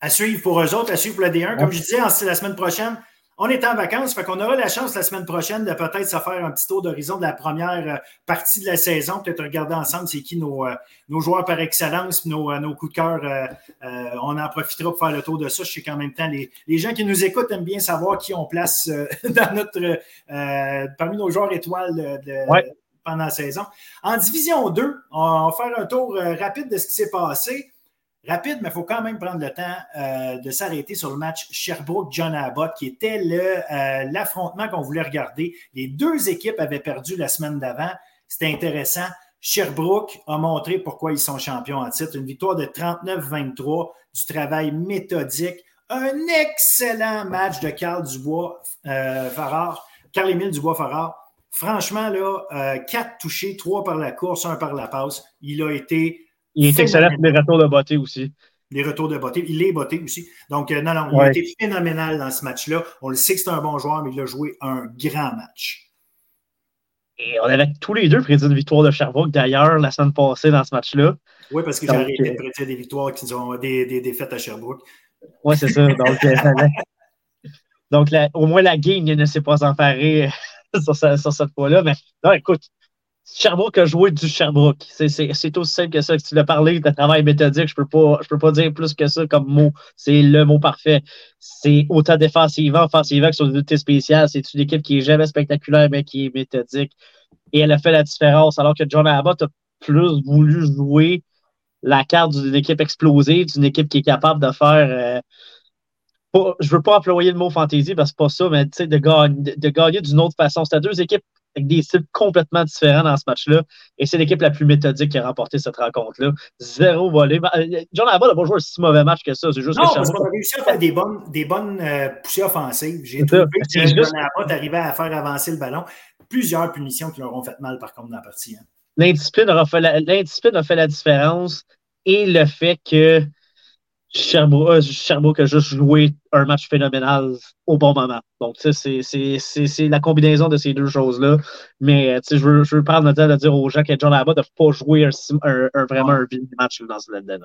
à suivre pour eux autres, à suivre pour la D1. Comme je disais, la semaine prochaine, on est en vacances, fait qu'on aura la chance la semaine prochaine de peut-être se faire un petit tour d'horizon de la première euh, partie de la saison, peut-être regarder ensemble c'est qui nos, euh, nos, joueurs par excellence, nos, euh, nos coups de cœur. on en profitera pour faire le tour de ça. Je sais qu'en même temps, les, les, gens qui nous écoutent aiment bien savoir qui on place dans notre parmi nos joueurs étoiles de, pendant la saison. En division 2, on va faire un tour rapide de ce qui s'est passé rapide, mais il faut quand même prendre le temps euh, de s'arrêter sur le match Sherbrooke-John Abbott, qui était euh, l'affrontement qu'on voulait regarder. Les deux équipes avaient perdu la semaine d'avant. C'était intéressant. Sherbrooke a montré pourquoi ils sont champions en titre. Une victoire de 39-23, du travail méthodique. Un excellent match de Carl Dubois euh, Farrar, Carl-Émile Dubois-Farrar. Franchement, là, quatre touchés, trois par la course, un par la passe. Il a été il est excellent pour les retours de beauté aussi. Les retours de beauté. Il est beauté aussi. Donc, euh, non, non, il a été phénoménal dans ce match-là. On le sait que c'est un bon joueur, mais il a joué un grand match. Et on avait tous les deux prédit une victoire de Sherbrooke, d'ailleurs, la semaine passée dans ce match-là. Oui, parce que j'ai arrêté de euh, prédire des victoires qui sont des, des défaites à Sherbrooke. Oui, c'est ça. Donc, euh, donc au moins la game ne s'est pas emparée sur, sur cette fois-là. Mais non, écoute, Sherbrooke a joué du Sherbrooke. C'est aussi simple que ça. Tu l'as parlé de travail méthodique, je peux peux pas dire plus que ça comme mot. C'est le mot parfait. C'est autant défensivement, offensivement que sur une unité spéciale. C'est une équipe qui est jamais spectaculaire, mais qui est méthodique. Et elle a fait la différence. Alors que John Abbott a plus voulu jouer la carte d'une équipe explosée, d'une équipe qui est capable de faire. Euh, je veux pas employer le mot fantaisie parce que c'est pas ça, mais de, gagner, de gagner d'une autre façon. C'était deux équipes avec des styles complètement différents dans ce match-là. Et c'est l'équipe la plus méthodique qui a remporté cette rencontre-là. Zéro volé. Euh, John Abbott n'a pas joué un si mauvais match que ça. C'est juste non, que parce qu'on a réussi à faire des bonnes, des bonnes euh, poussées offensives. J'ai trouvé que John juste... Abbott arrivait à faire avancer le ballon. Plusieurs punitions qui leur ont fait mal, par contre, dans la partie. Hein. L'indiscipline a, a fait la différence et le fait que euh, Sherbrooke, a juste joué un match phénoménal au bon moment. Donc, c'est la combinaison de ces deux choses-là. Mais je veux, je veux prendre le temps de dire aux gens que John Abbott n'a pas joué un, vraiment un match dans ce là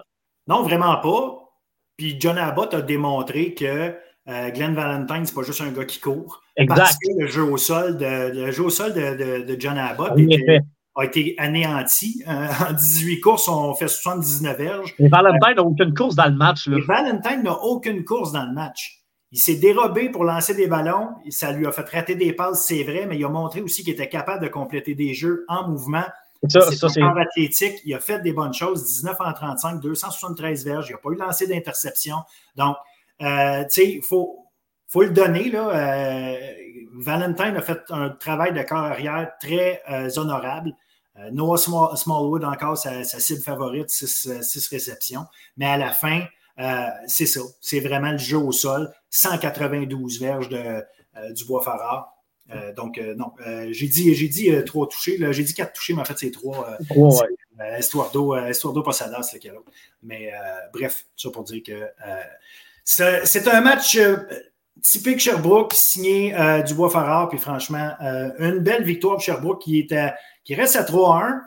Non, vraiment pas. Puis John Abbott a démontré que euh, Glenn Valentine, c'est pas juste un gars qui court. Exact. Parce que le jeu au sol de, le jeu au sol de, de, John Abbott était, a été anéanti. Euh, en 18 courses, on fait 79 verges. Et Valentine n'a aucune course dans le match. Là. Valentine n'a aucune course dans le match. Il s'est dérobé pour lancer des ballons. Ça lui a fait rater des passes, c'est vrai, mais il a montré aussi qu'il était capable de compléter des jeux en mouvement. Ça, c'est un athlétique. Il a fait des bonnes choses. 19 en 35, 273 verges. Il n'a pas eu lancé d'interception. Donc, euh, tu sais, il faut, faut le donner. Là. Euh, Valentine a fait un travail de corps arrière très honorable. Euh, Noah Smallwood, encore sa, cible favorite, 6 euh, réceptions. Mais à la fin, euh, c'est ça. C'est vraiment le jeu au sol. 192 verges de, du bois Farrar. donc, non, j'ai dit, j'ai dit trois touchés. J'ai dit quatre touchés, mais en fait, c'est trois. Oh, histoire d'eau, histoire d'eau, pas Sadas, lequel autre. Mais bref, ça pour dire que C'est un match typique Sherbrooke, signé Dubois Farrar, puis franchement, une belle victoire pour Sherbrooke qui, était, qui reste à 3-1,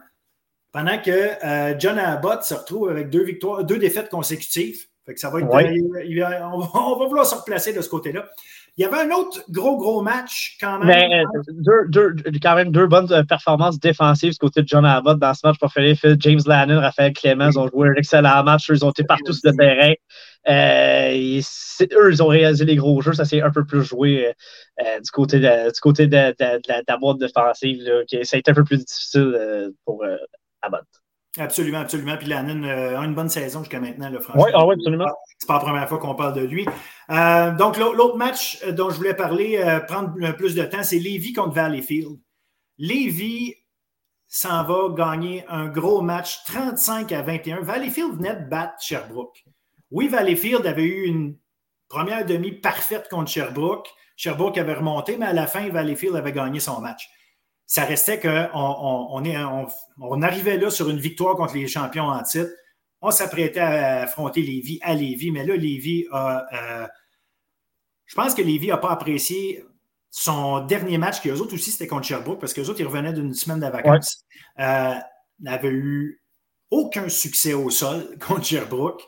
pendant que John Abbott se retrouve avec deux victoires, deux défaites consécutives. Fait que ça va être, on, va, on, va, vouloir se replacer de ce côté-là. Il y avait un autre gros, gros match quand même. Mais, euh, deux, deux, quand même deux bonnes euh, performances défensives du côté de John Abbott dans ce match préféré. James Lannon, Raphaël Clemens ont joué un excellent match. Ils ont été partout sur le terrain. Euh, eux, ils ont réalisé les gros jeux. Ça s'est un peu plus joué euh, du côté de, du côté de, de, de la, boîte défensive. Là, ça a été un peu plus difficile pour Abbott. Absolument, absolument. Puis Lannon euh, a une bonne saison jusqu'à maintenant, le franchement. Oui, ah oui, absolument. C'est pas la première fois qu'on parle de lui. Euh, donc, l'autre match euh, dont je voulais parler, prendre plus de temps, c'est Lévis contre Valleyfield. Lévis s'en va gagner un gros match 35 à 21. Valleyfield venait de battre Sherbrooke. Oui, Valleyfield avait eu une première demi parfaite contre Sherbrooke. Sherbrooke avait remonté, mais à la fin, Valleyfield avait gagné son match ça restait qu'on on, on, arrivait là sur une victoire contre les champions en titre. On s'apprêtait à affronter Lévis à Lévis, mais là, Lévis a. Euh, je pense que Lévis n'a pas apprécié son dernier match, qui eux autres aussi, c'était contre Sherbrooke, parce qu'eux autres, ils revenaient d'une semaine de vacances. Euh, n'avaient eu aucun succès au sol contre Sherbrooke.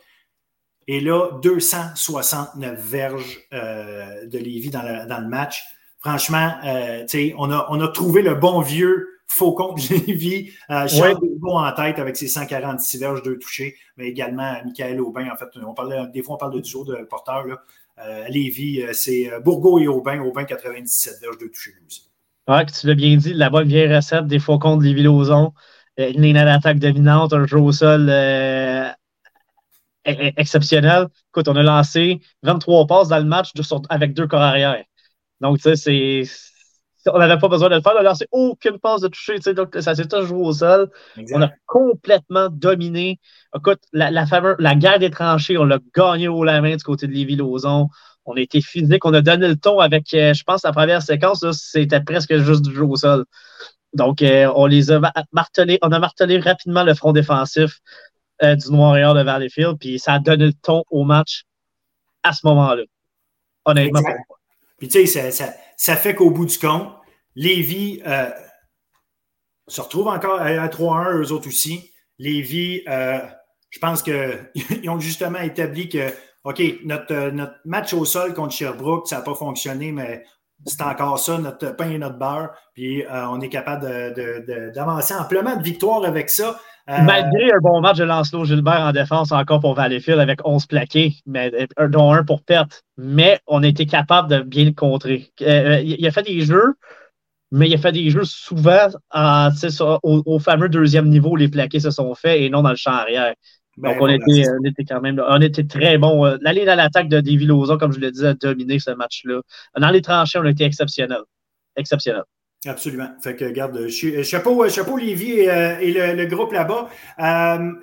Et là, 269 verges euh, de Lévis dans le match franchement, euh, on, a, on a trouvé le bon vieux Faucon de Lévis, euh, Charles en tête avec ses 146 verges de toucher, mais également Michael Aubin. En fait, on parlait, des fois, on parle de duo de porteur. Là. Euh, Lévis, euh, c'est Bourgo et Aubin. Aubin, 97 verges de toucher aussi. Oui, tu l'as bien dit, la bonne vieille recette des Faucons de Lévis-Lauzon. Une ligne d'attaque dominante, un jeu au sol e-, e-, exceptionnel. Écoute, on a lancé 23 passes dans le match avec deux corps arrière. Donc, tu sais, c'est. On n'avait pas besoin de le faire. On c'est aucune passe de toucher. Donc, ça s'est toujours joué au sol. On a complètement dominé. Écoute, la, la, la guerre des tranchées, on l'a gagné au la main du côté de Lévis-Lauzon. On a été physique. On a donné le ton avec, euh, je pense, la première séquence, c'était presque juste du jeu au sol. Donc, euh, on les a martelé, on a martelé rapidement le front défensif euh, du Noir-Réal de Valleyfield, puis ça a donné le ton au match à ce moment-là. Honnêtement. Puis, tu sais, ça, fait qu'au bout du compte, Lévis euh, se retrouve encore à, 3-1, eux autres aussi. Lévis, euh, je pense qu'ils ont justement établi que, OK, notre, notre match au sol contre Sherbrooke, ça n'a pas fonctionné, mais c'est encore ça, notre pain et notre beurre. Puis euh, on est capable d'avancer amplement de victoire avec ça. Euh, Malgré un bon match de Lancelot Gilbert en défense encore pour Valleyfield avec 11 plaqués, mais, dont un pour perte. Mais on a été capable de bien le contrer. Euh, il a fait des jeux, mais il a fait des jeux souvent au, fameux deuxième niveau, les plaqués se sont faits et non dans le champ arrière. Ben, Donc, on, était, on, était, quand même on était très bon. Euh, la ligne à l'attaque de Davy Loza, comme je le disais, a dominé ce match-là. Dans les tranchées, on a été exceptionnel. Exceptionnel. Absolument. Fait que, regarde, euh, chapeau, euh, chapeau Lévis et, le, groupe là-bas.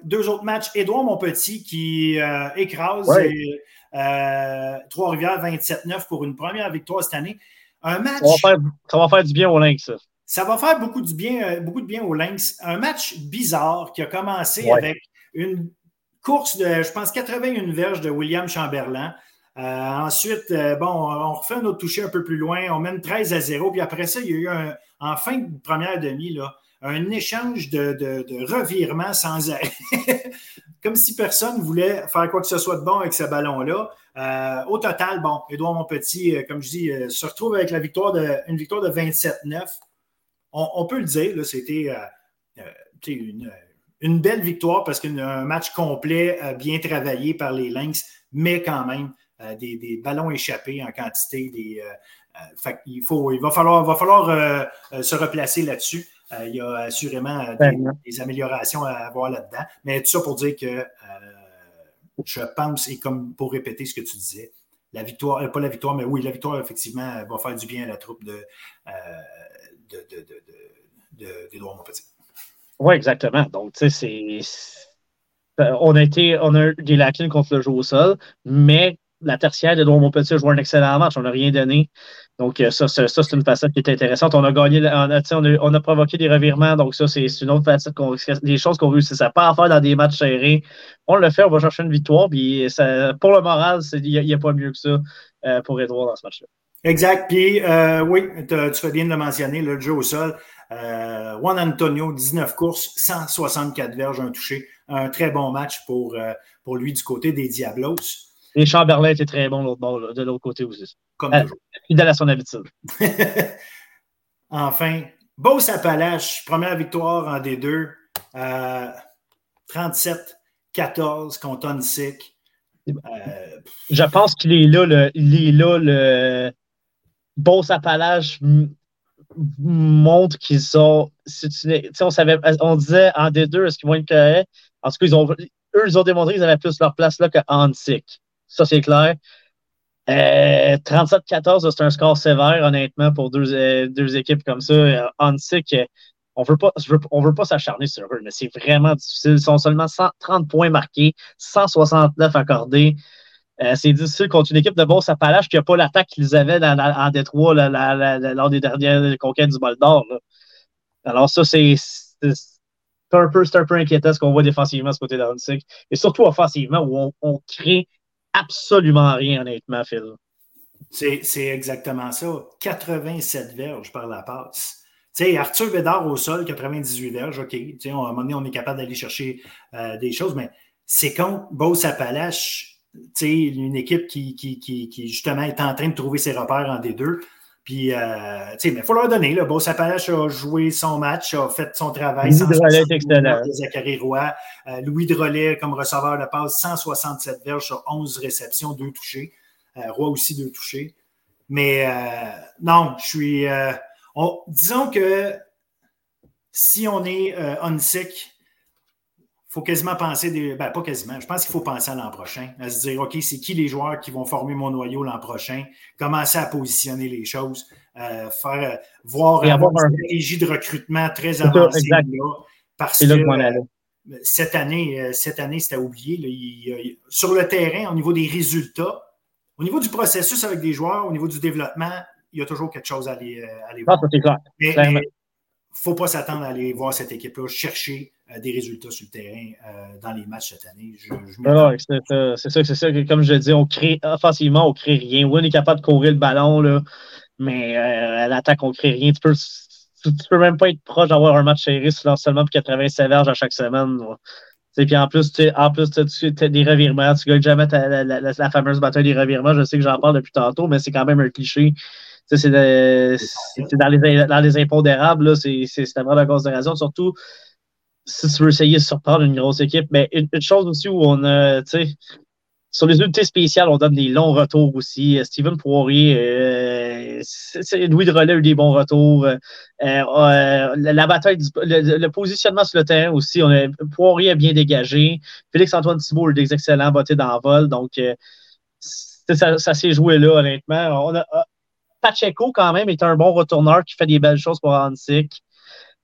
deux autres matchs. Édouard Monpetit qui écrase Trois-Rivières 27-9 pour une première victoire cette année. Un match. Ça va faire, du bien au Lynx, ça. Ça va faire beaucoup, du bien, beaucoup de bien au Lynx. Un match bizarre qui a commencé avec une course de, je pense, 81 verges de William Chamberlain. Euh, ensuite, euh, bon, on refait un autre toucher un peu plus loin. On mène 13 à 0. Puis après ça, il y a eu un, en fin de première demi, là, un échange de, de, revirements sans arrêt. Comme si personne ne voulait faire quoi que ce soit de bon avec ce ballon-là. Euh, au total, bon, Edouard Monpetit, comme je dis, se retrouve avec la victoire de, une victoire de 27-9. On, on, peut le dire, c'était une belle victoire parce qu'un match complet, bien travaillé par les Lynx, mais quand même euh, des, ballons échappés en quantité. Des, euh, il, faut, il va falloir, va falloir se replacer là-dessus. il y a assurément des, améliorations à avoir là-dedans. Mais tout ça pour dire que je pense, et comme pour répéter ce que tu disais, la victoire, pas la victoire, mais oui, la victoire, effectivement, va faire du bien à la troupe de, de, de, de, Montpetit. Oui, exactement. Donc, tu sais, c'est. Euh, on a été, on a eu des lacunes contre le jeu au sol, mais la tertiaire de mon Petit a joué un excellent match. On n'a rien donné. Donc, euh, ça, ça, c'est une facette qui est intéressante. On a gagné, on a, provoqué des revirements. Donc, ça, c'est une autre facette, des choses qu'on réussit à pas à faire dans des matchs serrés. On le fait, on va chercher une victoire. Puis, ça, pour le moral, il n'y a, pas mieux que ça euh, pour Edouard dans ce match-là. Exact. Puis, euh, oui, tu fais bien de le mentionner, le jeu au sol. Juan Antonio, 19 courses, 164 verges, un touché. Un très bon match pour, pour lui du côté des Diablos. Et Chamberlain était très bon de l'autre côté aussi. Comme toujours. Fidèle à son habitude. enfin, Beauce Appalache, première victoire en D2. 37-14 contre Onsic. Euh, Je pense qu'il est là, le, il est là, le Beauce Appalache montre qu'ils sont. On, savait, on disait en D2, est-ce qu'ils vont être corrects? En tout cas, ils ont, eux, ils ont démontré qu'ils avaient plus leur place là que. Ça, c'est clair. 37-14, euh, c'est un score sévère, honnêtement, pour deux, euh, deux équipes comme ça. Euh, on veut veut pas s'acharner sur eux, mais c'est vraiment difficile. Ils sont seulement 130 points marqués, 169 accordés. c'est difficile contre une équipe de Bourse Appalaches qui n'a pas l'attaque qu'ils avaient dans, en Détroit lors des dernières conquêtes du Bol d'Or. Alors, ça, c'est un peu, un peu inquiétant ce qu'on voit défensivement ce côté d'Hansick. Et surtout offensivement, où on crée absolument rien, honnêtement, Phil. C'est exactement ça. 87 verges par la passe. Arthur Bédard au sol, 98 verges, OK. À un moment donné, on est capable d'aller chercher euh, des choses, mais c'est contre Beauce Appalache, tu sais, une équipe qui, qui, qui, qui, justement, est en train de trouver ses repères en D2. Puis, euh, tu sais, mais il faut leur donner. Là, Appalache a joué son match, a fait son travail. Louis Drolet est excellent. Zachary Roy. Euh, Louis Drolet, comme receveur de passe, 167 verges sur 11 réceptions, 2 touchés. Euh, Roy aussi, 2 touchés. Mais non, je suis. disons que si on est on sick, faut quasiment penser, des, ben pas quasiment, je pense qu'il faut penser à l'an prochain, à se dire, OK, c'est qui les joueurs qui vont former mon noyau l'an prochain, commencer à positionner les choses, euh, faire, voir avoir une stratégie de recrutement très avancée là, parce que cette année, euh, cette année, c'était oublié. sur le terrain, au niveau des résultats, au niveau du processus avec des joueurs, au niveau du développement, il y a toujours quelque chose à aller, euh, à voir. Mais il ne faut pas s'attendre à aller voir cette équipe-là chercher euh, des résultats sur le terrain euh, dans les matchs cette année. c'est ça, c'est ça. Comme je dis, on crée offensivement, on crée rien. Oui, on est capable de courir le ballon, là, mais euh, à l'attaque, on ne crée rien. Tu peux, tu, peux même pas être proche d'avoir un match serré si seulement pour 87 verges à chaque semaine. Puis en plus, tu en plus, tu as des revirements. Tu gagnes jamais la, fameuse bataille des revirements. Je sais que j'en parle depuis tantôt, mais c'est quand même un cliché. C'est dans, les, dans les impondérables, c'est vraiment la considération. Surtout, si tu veux essayer de surprendre une grosse équipe. Mais une, chose aussi où on a, tu sais, sur les unités spéciales, on donne des longs retours aussi. Euh, Steven Poirier, euh, Louis de a eu des bons retours. Euh, la, bataille, le, positionnement sur le terrain aussi, on a, Poirier a bien dégagé. Félix-Antoine Thibault a eu des excellents bottés d'envol. Donc, ça, s'est joué là, honnêtement. Pacheco, quand même, est un bon retourneur qui fait des belles choses pour Hansik.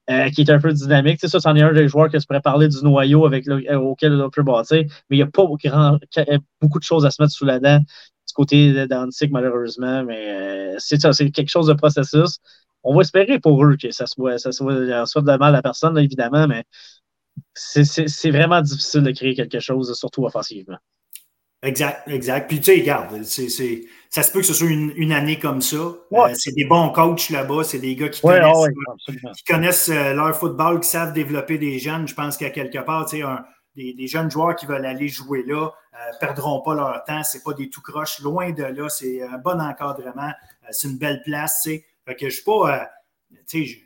Euh, qui est un peu dynamique. Tu sais, ça, c'en est un des joueurs que je pourrais parler du noyau avec euh, auquel on peut bâtir, mais il n'y a pas euh, beaucoup de choses à se mettre sous la dent du côté d'Antic, malheureusement. Mais c'est ça, c'est quelque chose de processus. On va espérer pour eux que ça soit, ça soit, soit de mal à personne, évidemment, mais c'est vraiment difficile de créer quelque chose, surtout offensivement. Exact, exact. Puis tu sais, regarde, c'est, ça se peut que ce soit une, année comme ça. Euh, c'est des bons coachs là-bas, c'est des gars qui connaissent, euh, leur football, qui savent développer des jeunes. Je pense qu'à quelque part, tu sais, des, jeunes joueurs qui veulent aller jouer là ne euh, perdront pas leur temps. C'est pas des tout croches, loin de là. C'est un bon encadrement. c'est une belle place. Tu sais. Fait que je suis pas. tu sais,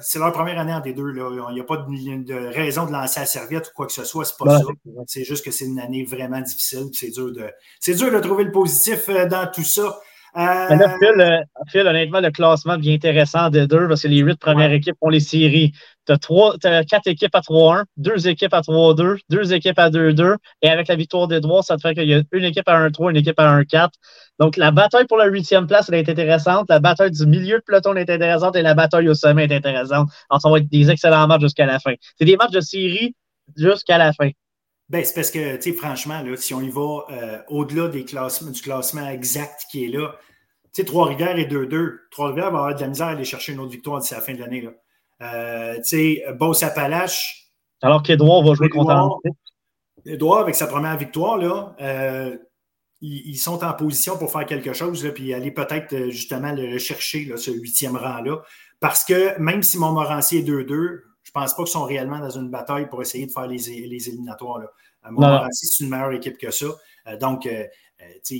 c'est leur première année en des deux. Il n'y a pas de, raison de lancer la serviette ou quoi que ce soit. C'est pas ça. C'est juste que c'est une année vraiment difficile. C'est dur, de, dur de trouver le positif euh, dans tout ça. Euh... Euh, Phil, honnêtement, le classement devient intéressant de deux parce que les huit premières équipes ont les séries. Tu as, quatre équipes à 3-1, deux équipes à 3-2, deux équipes à 2-2. Et avec la victoire des droits, ça te fait qu'il y a une équipe à 1-3, une équipe à 1-4. Donc, la bataille pour la huitième place, elle est intéressante. La bataille du milieu de peloton est intéressante et la bataille au sommet est intéressante. Alors, ça va être des excellents matchs jusqu'à la fin. C'est des matchs de série jusqu'à la fin. Ben, c'est parce que, tu sais, franchement, là, si on y va euh, au-delà des classements, du classement exact qui est là, Tu sais, Trois-Rivières et 2-2. Trois-Rivières va avoir de la misère à aller chercher une autre victoire d'ici la fin de l'année. Euh, tu sais, Beauce-Appalaches. Alors qu'Edouard va jouer contre Edouard, avec sa première victoire, là, euh, ils, sont en position pour faire quelque chose, là, puis aller peut-être euh, justement le chercher, là, ce huitième rang-là. Parce que même si Montmorency est 2-2, je ne pense pas qu'ils sont réellement dans une bataille pour essayer de faire les, les éliminatoires. Là. C'est une meilleure équipe que ça. donc, tout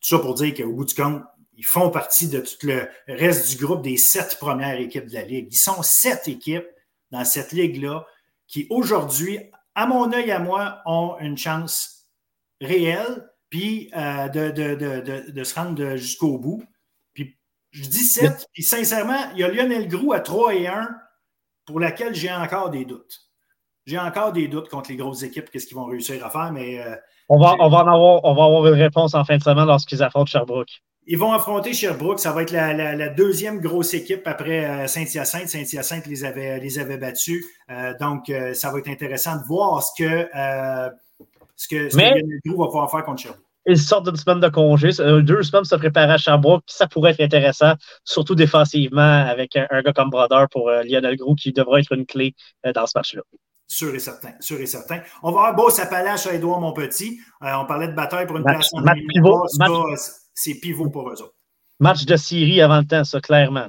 ça pour dire qu'au bout du compte, ils font partie de tout le reste du groupe des sept premières équipes de la Ligue. Ils sont sept équipes dans cette Ligue-là qui, aujourd'hui, à mon œil, à moi, ont une chance réelle puis euh, de, se rendre jusqu'au bout. Puis je dis sept, puis sincèrement, il y a Lionel Grou à 3 et 1 pour laquelle j'ai encore des doutes. J'ai encore des doutes contre les grosses équipes, qu'est-ce qu'ils vont réussir à faire, mais. Euh, on, va, on, va avoir, on va avoir une réponse en fin de semaine lorsqu'ils affrontent Sherbrooke. Ils vont affronter Sherbrooke. Ça va être la, deuxième grosse équipe après euh, Saint-Hyacinthe. Saint-Hyacinthe les avait, les avait battus. Euh, donc, euh, ça va être intéressant de voir ce que, ce que, ce va pouvoir faire contre Sherbrooke. Ils sortent d'une semaine de congé, deux semaines pour se préparer à Sherbrooke. Ça pourrait être intéressant, surtout défensivement, avec un, gars comme Brodeur pour Lionel Gros qui devra être une clé dans ce match-là. Sûr et certain, sûr et certain. On va avoir beau Sapalache à Edouard Monpetit. on parlait de bataille pour une place en c'est pivot pour eux autres. Match de Syrie avant le temps, ça, clairement.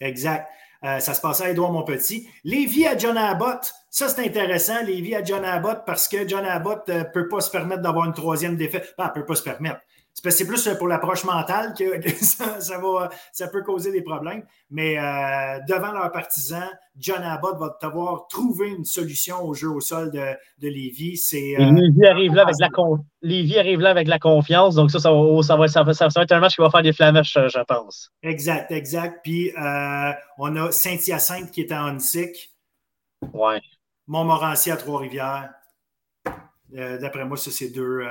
Exact. Euh, ça se passait à Edouard Monpetit. Lévi à John Abbott, ça c'est intéressant, Lévi à John Abbott, parce que John Abbott ne euh, peut pas se permettre d'avoir une troisième défaite. Ben, elle ne peut pas se permettre. C'est plus euh, pour l'approche mentale que, ça, va, ça peut causer des problèmes. Mais euh, devant leurs partisans, John Abbott va devoir trouver une solution au jeu au sol de, de. C'est, euh, Lévis, arrive là avec la arrive là avec la confiance. Donc, ça, ça, va, ça, va, ça, va, être un match qui va faire des flamèches, je pense. Exact, exact. Puis, on a Saint-Hyacinthe qui est à Onsic. Ouais. Montmorency à Trois-Rivières. d'après moi, ça, c'est deux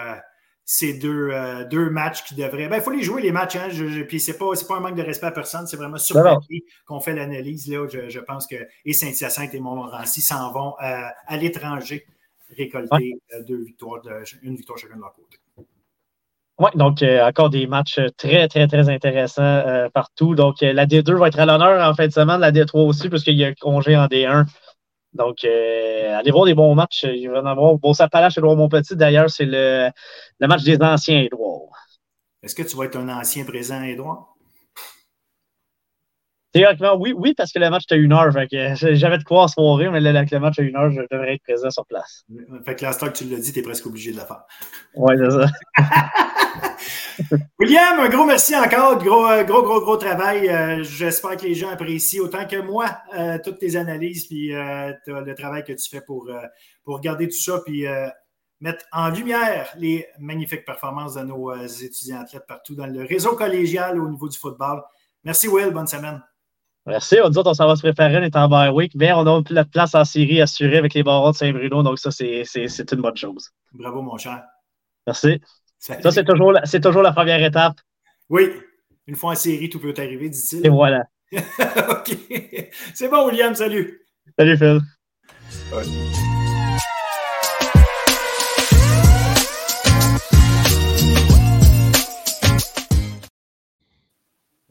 ces deux, euh, deux matchs qui devraient. Il ben, faut les jouer, les matchs. Hein, je, puis ce n'est pas, pas, un manque de respect à personne. C'est vraiment sur papier qu'on fait l'analyse. Là, je, pense que et Saint-Hyacinthe et Montmorency s'en vont euh, à l'étranger récolter euh, deux victoires, de, une victoire chacun de leur côté. Oui, donc encore des matchs très, très, très intéressants partout. Donc la D2 va être à l'honneur en fin de semaine, la D3 aussi, puisqu'il y a congé en D1. Donc, euh, allez voir des bons matchs. Il va en avoir. Bon, ça chez Edouard Monpetit, d'ailleurs, c'est le, le, match des anciens, Edouard. Est-ce que tu vas être un ancien présent, Edouard? Théoriquement, oui, oui, parce que le match était une heure. J'avais de quoi en soirée, mais là, avec le match à une heure, je devrais être présent sur place. Fait que l'instant que tu l'as dit, tu es presque obligé de la faire. Oui, c'est ça. William, un gros merci encore. Gros, euh, gros, gros, gros travail. Euh, j'espère que les gens apprécient autant que moi euh, toutes tes analyses puis le travail que tu fais pour, pour regarder tout ça puis mettre en lumière les magnifiques performances de nos étudiants athlètes partout dans le réseau collégial au niveau du football. Merci, Will. Bonne semaine. Merci. On dit qu'on s'en va se préparer, on est en bye week, mais on a la place en série assurée avec les barons de Saint-Bruno, donc ça, c'est une bonne chose. Bravo, mon cher. Merci. Ça, c'est toujours, la, toujours la première étape. Oui. Une fois en série, tout peut arriver, dit-il. Et voilà. OK. C'est bon, William. Salut. Salut, Phil.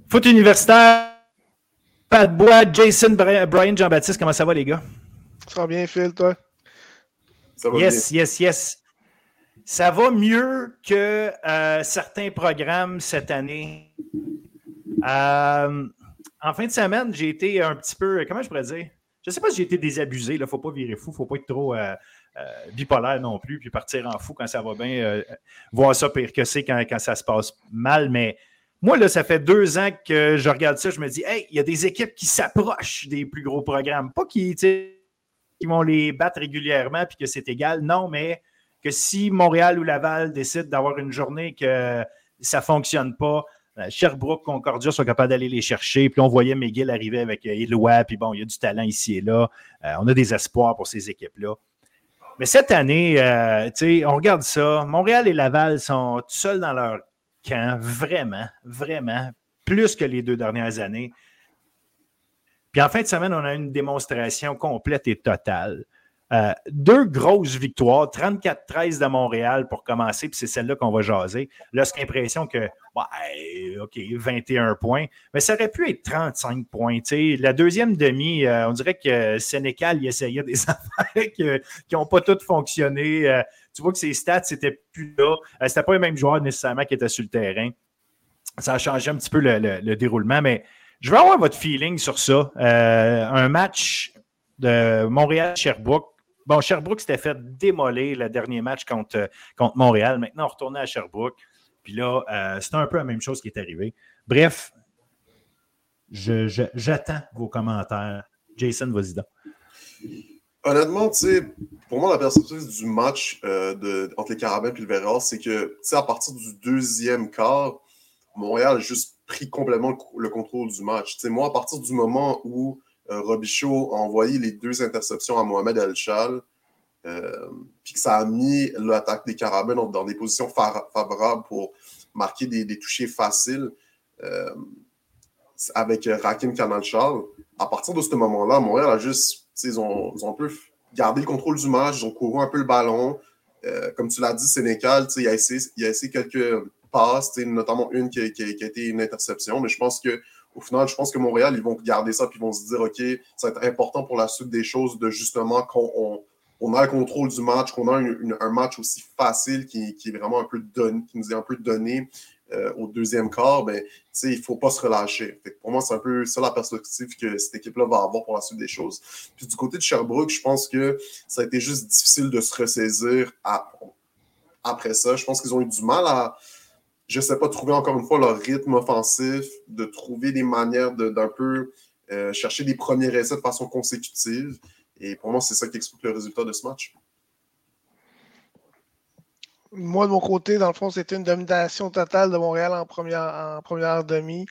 Foot universitaire, Pat Bois, Jason, Brian, Jean-Baptiste, comment ça va, les gars? Ça va bien, Phil, toi? Ça va yes, bien. yes, yes. Ça va mieux que euh, certains programmes cette année. Euh, en fin de semaine, j'ai été un petit peu, comment je pourrais dire? Je ne sais pas si j'ai été désabusé. Il ne faut pas virer fou, il ne faut pas être trop euh, bipolaire non plus, puis partir en fou quand ça va bien, voir ça pire que c'est quand, ça se passe mal. Mais moi, là, ça fait deux ans que je regarde ça, je me dis, hey, il y a des équipes qui s'approchent des plus gros programmes. Pas qui, qui vont les battre régulièrement puis que c'est égal. Non, mais que si Montréal ou Laval décident d'avoir une journée que ça ne fonctionne pas, euh, Sherbrooke, Concordia sont capables d'aller les chercher. Puis on voyait McGill arriver avec euh, Éloi, puis bon, il y a du talent ici et là. Euh, on a des espoirs pour ces équipes-là. Mais cette année, on regarde ça. Montréal et Laval sont seuls dans leur camp, vraiment, vraiment, plus que les deux dernières années. Puis en fin de semaine, on a une démonstration complète et totale Euh, deux grosses victoires, 34-13 de Montréal pour commencer, puis c'est celle-là qu'on va jaser. Là, c'est l'impression que, ouais, OK, 21 points, mais ça aurait pu être 35 points. La deuxième demi, euh, on dirait que Sénécal, il essayait des affaires qui n'ont pas toutes fonctionné. Euh, tu vois que ses stats, c'était plus là. c'était pas le même joueur nécessairement qui était sur le terrain. Ça a changé un petit peu le, déroulement, mais je veux avoir votre feeling sur ça. un match de Montréal-Sherbrooke Bon, Sherbrooke s'était fait démolir le dernier match contre, Montréal. Maintenant, on retournait à Sherbrooke. Puis là, euh, c'était un peu la même chose qui est arrivé. Bref, j'attends vos commentaires. Jason, vas-y donc. Honnêtement, pour moi, la perspective du match euh, entre les Carabins et le Véral, c'est que à partir du deuxième quart, Montréal a juste pris complètement le, contrôle du match. moi, à partir du moment où Robichaud a envoyé les deux interceptions à Mohamed El-Chal, euh, puis que ça a mis l'attaque des Carabins dans, des positions favorables pour marquer des, des faciles euh, avec Rakim Kanal-Charles. À partir de ce moment-là, Montréal a juste, ils ont, ils ont, un peu gardé le contrôle du match, ils ont couru un peu le ballon. comme tu l'as dit, Sénécal, il a, essayé, il a essayé quelques passes, notamment une qui a, été une interception, mais je pense que au final, je pense que Montréal, ils vont garder ça puis ils vont se dire, OK, ça va être important pour la suite des choses de justement qu'on on, a le contrôle du match, qu'on a un match aussi facile qui, est vraiment un peu donné, qui nous est un peu donné euh, au deuxième quart, ben, il ne faut pas se relâcher. pour moi, c'est un peu ça la perspective que cette équipe-là va avoir pour la suite des choses. Puis du côté de Sherbrooke, je pense que ça a été juste difficile de se ressaisir après ça. Je pense qu'ils ont eu du mal à, je ne sais pas, trouver encore une fois leur rythme offensif, de trouver des manières d'un peu euh, chercher des premiers essais de façon consécutive. Et pour moi, c'est ça qui explique le résultat de ce match. Moi, de mon côté, dans le fond, c'était une domination totale de Montréal en première, en première demi.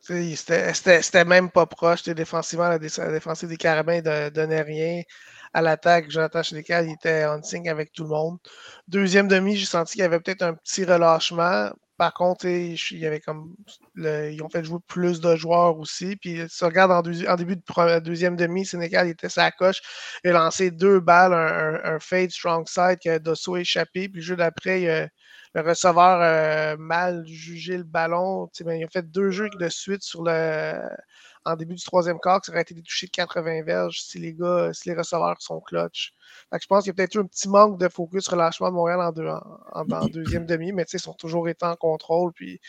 C'était même pas proche. Défensivement, la, défensive des Carabins ne donnait rien. À l'attaque, Jonathan Chédécal, il était en sync avec tout le monde. Deuxième demi, j'ai senti qu'il y avait peut-être un petit relâchement. Par contre, y avait comme ils ont fait jouer plus de joueurs aussi. Puis si tu regardes en, début de deuxième demi, Sénégal était sa coche. Il a lancé deux balles, un, fade strong side qui a Dosso échappé. Puis le jeu d'après, le receveur a mal jugé le ballon. Ben, il a fait deux jeux de suite sur le en début du troisième quart, ça aurait été des touchés de 80 verges si les gars, si les receveurs sont clutch. je pense qu'il y a peut-être eu un petit manque de focus relâchement de Montréal en, deuxième demi, mais ils sont toujours été en contrôle. Puis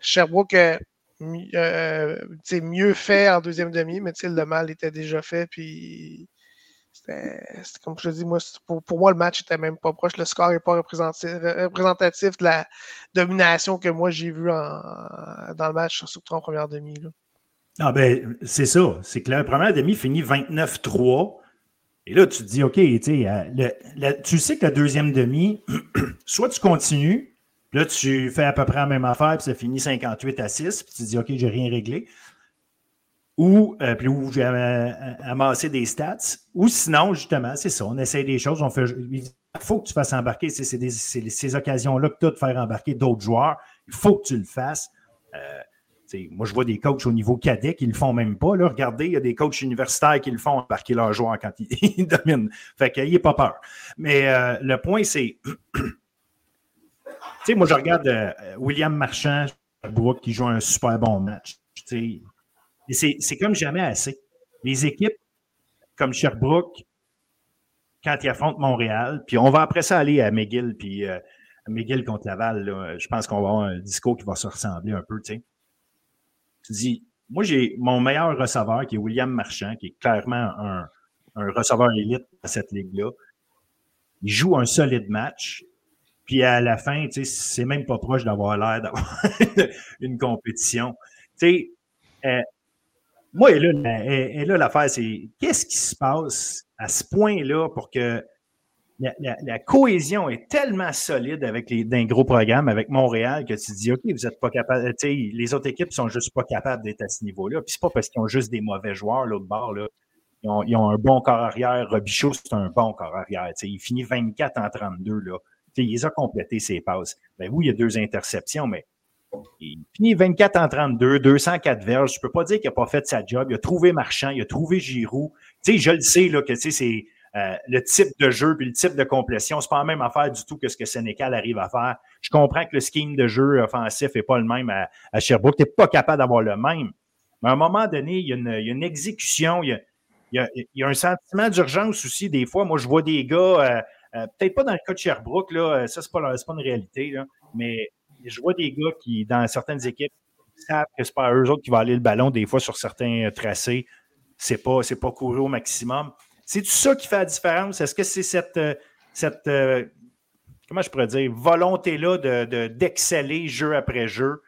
Sherbrooke a euh, mieux fait en deuxième demi, mais le mal était déjà fait. Puis c'était comme je te dis, moi, pour, moi, le match n'était même pas proche. Le score n'est pas représentatif, de la domination que moi j'ai vue dans le match, surtout en première demi. Ah ben, c'est ça. C'est que la première demi finit 29-3. Et là, tu te dis, OK, euh, tu sais que la deuxième demi, soit tu continues, là, tu fais à peu près la même affaire, puis ça finit 58 à 6, puis tu te dis, OK, j'ai rien réglé. Ou, euh, puis où j'ai amassé des stats. Ou sinon, justement, c'est ça, on essaie des choses, on fait. Il faut que tu fasses embarquer. C'est ces occasions-là que tu as de faire embarquer d'autres joueurs. Il faut que tu le fasses. Euh, moi, je vois des coachs au niveau cadet qui ne le font même pas. Là. Regardez, il y a des coachs universitaires qui le font embarquer leurs joueurs quand ils, dominent. Fait n'ait pas peur. Mais euh, le point, c'est. moi, je regarde euh, William Marchand qui joue un super bon match. C'est comme jamais assez. Les équipes comme Sherbrooke, quand ils affrontent Montréal, puis on va après ça aller à McGill, puis euh, McGill contre Laval, je pense qu'on va avoir un discours qui va se ressembler un peu. sais. Tu dis, moi, j'ai mon meilleur receveur qui est William Marchand, qui est clairement un, receveur élite à cette ligue-là. Il joue un solide match. Puis à la fin, tu sais, c'est même pas proche d'avoir l'air d'avoir une compétition. Tu sais, euh, moi, et là, l'affaire, c'est qu'est-ce qui se passe à ce point-là pour que la, cohésion est tellement solide avec les, d'un gros programme avec Montréal que tu dis, OK, vous n'êtes pas capable, les autres équipes sont juste pas capables d'être à ce niveau-là. Puis c'est pas parce qu'ils ont juste des mauvais joueurs, l'autre bord, là. Ils ont, un bon corps arrière. Robichaud, c'est un bon corps arrière. il finit 24 en 32, là. il les a complétés, ses passes. Ben oui, il y a deux interceptions, mais il finit 24 en 32, 204 verges. Je peux pas dire qu'il n'a pas fait sa job. Il a trouvé Marchand, il a trouvé Giroud. Tu sais, je le sais, là, que c'est euh, le type de jeu et le type de complétion, c'est pas la même affaire du tout que ce que Sénécal arrive à faire. Je comprends que le scheme de jeu offensif n'est pas le même à, Sherbrooke. Tu n'es pas capable d'avoir le même. Mais à un moment donné, il y a une, exécution, il y a, un sentiment d'urgence aussi. Des fois, moi, je vois des gars, euh, euh, peut-être pas dans le cas de Sherbrooke, là, ça, c'est pas, pas une réalité, mais je vois des gars qui, dans certaines équipes, savent que c'est pas eux autres qui vont aller le ballon des fois sur certains tracés. C'est pas, c'est pas courir au maximum. C'est ça qui fait la différence? Est-ce que c'est cette, euh, cette euh, comment je pourrais dire, volonté-là de, d'exceller jeu après jeu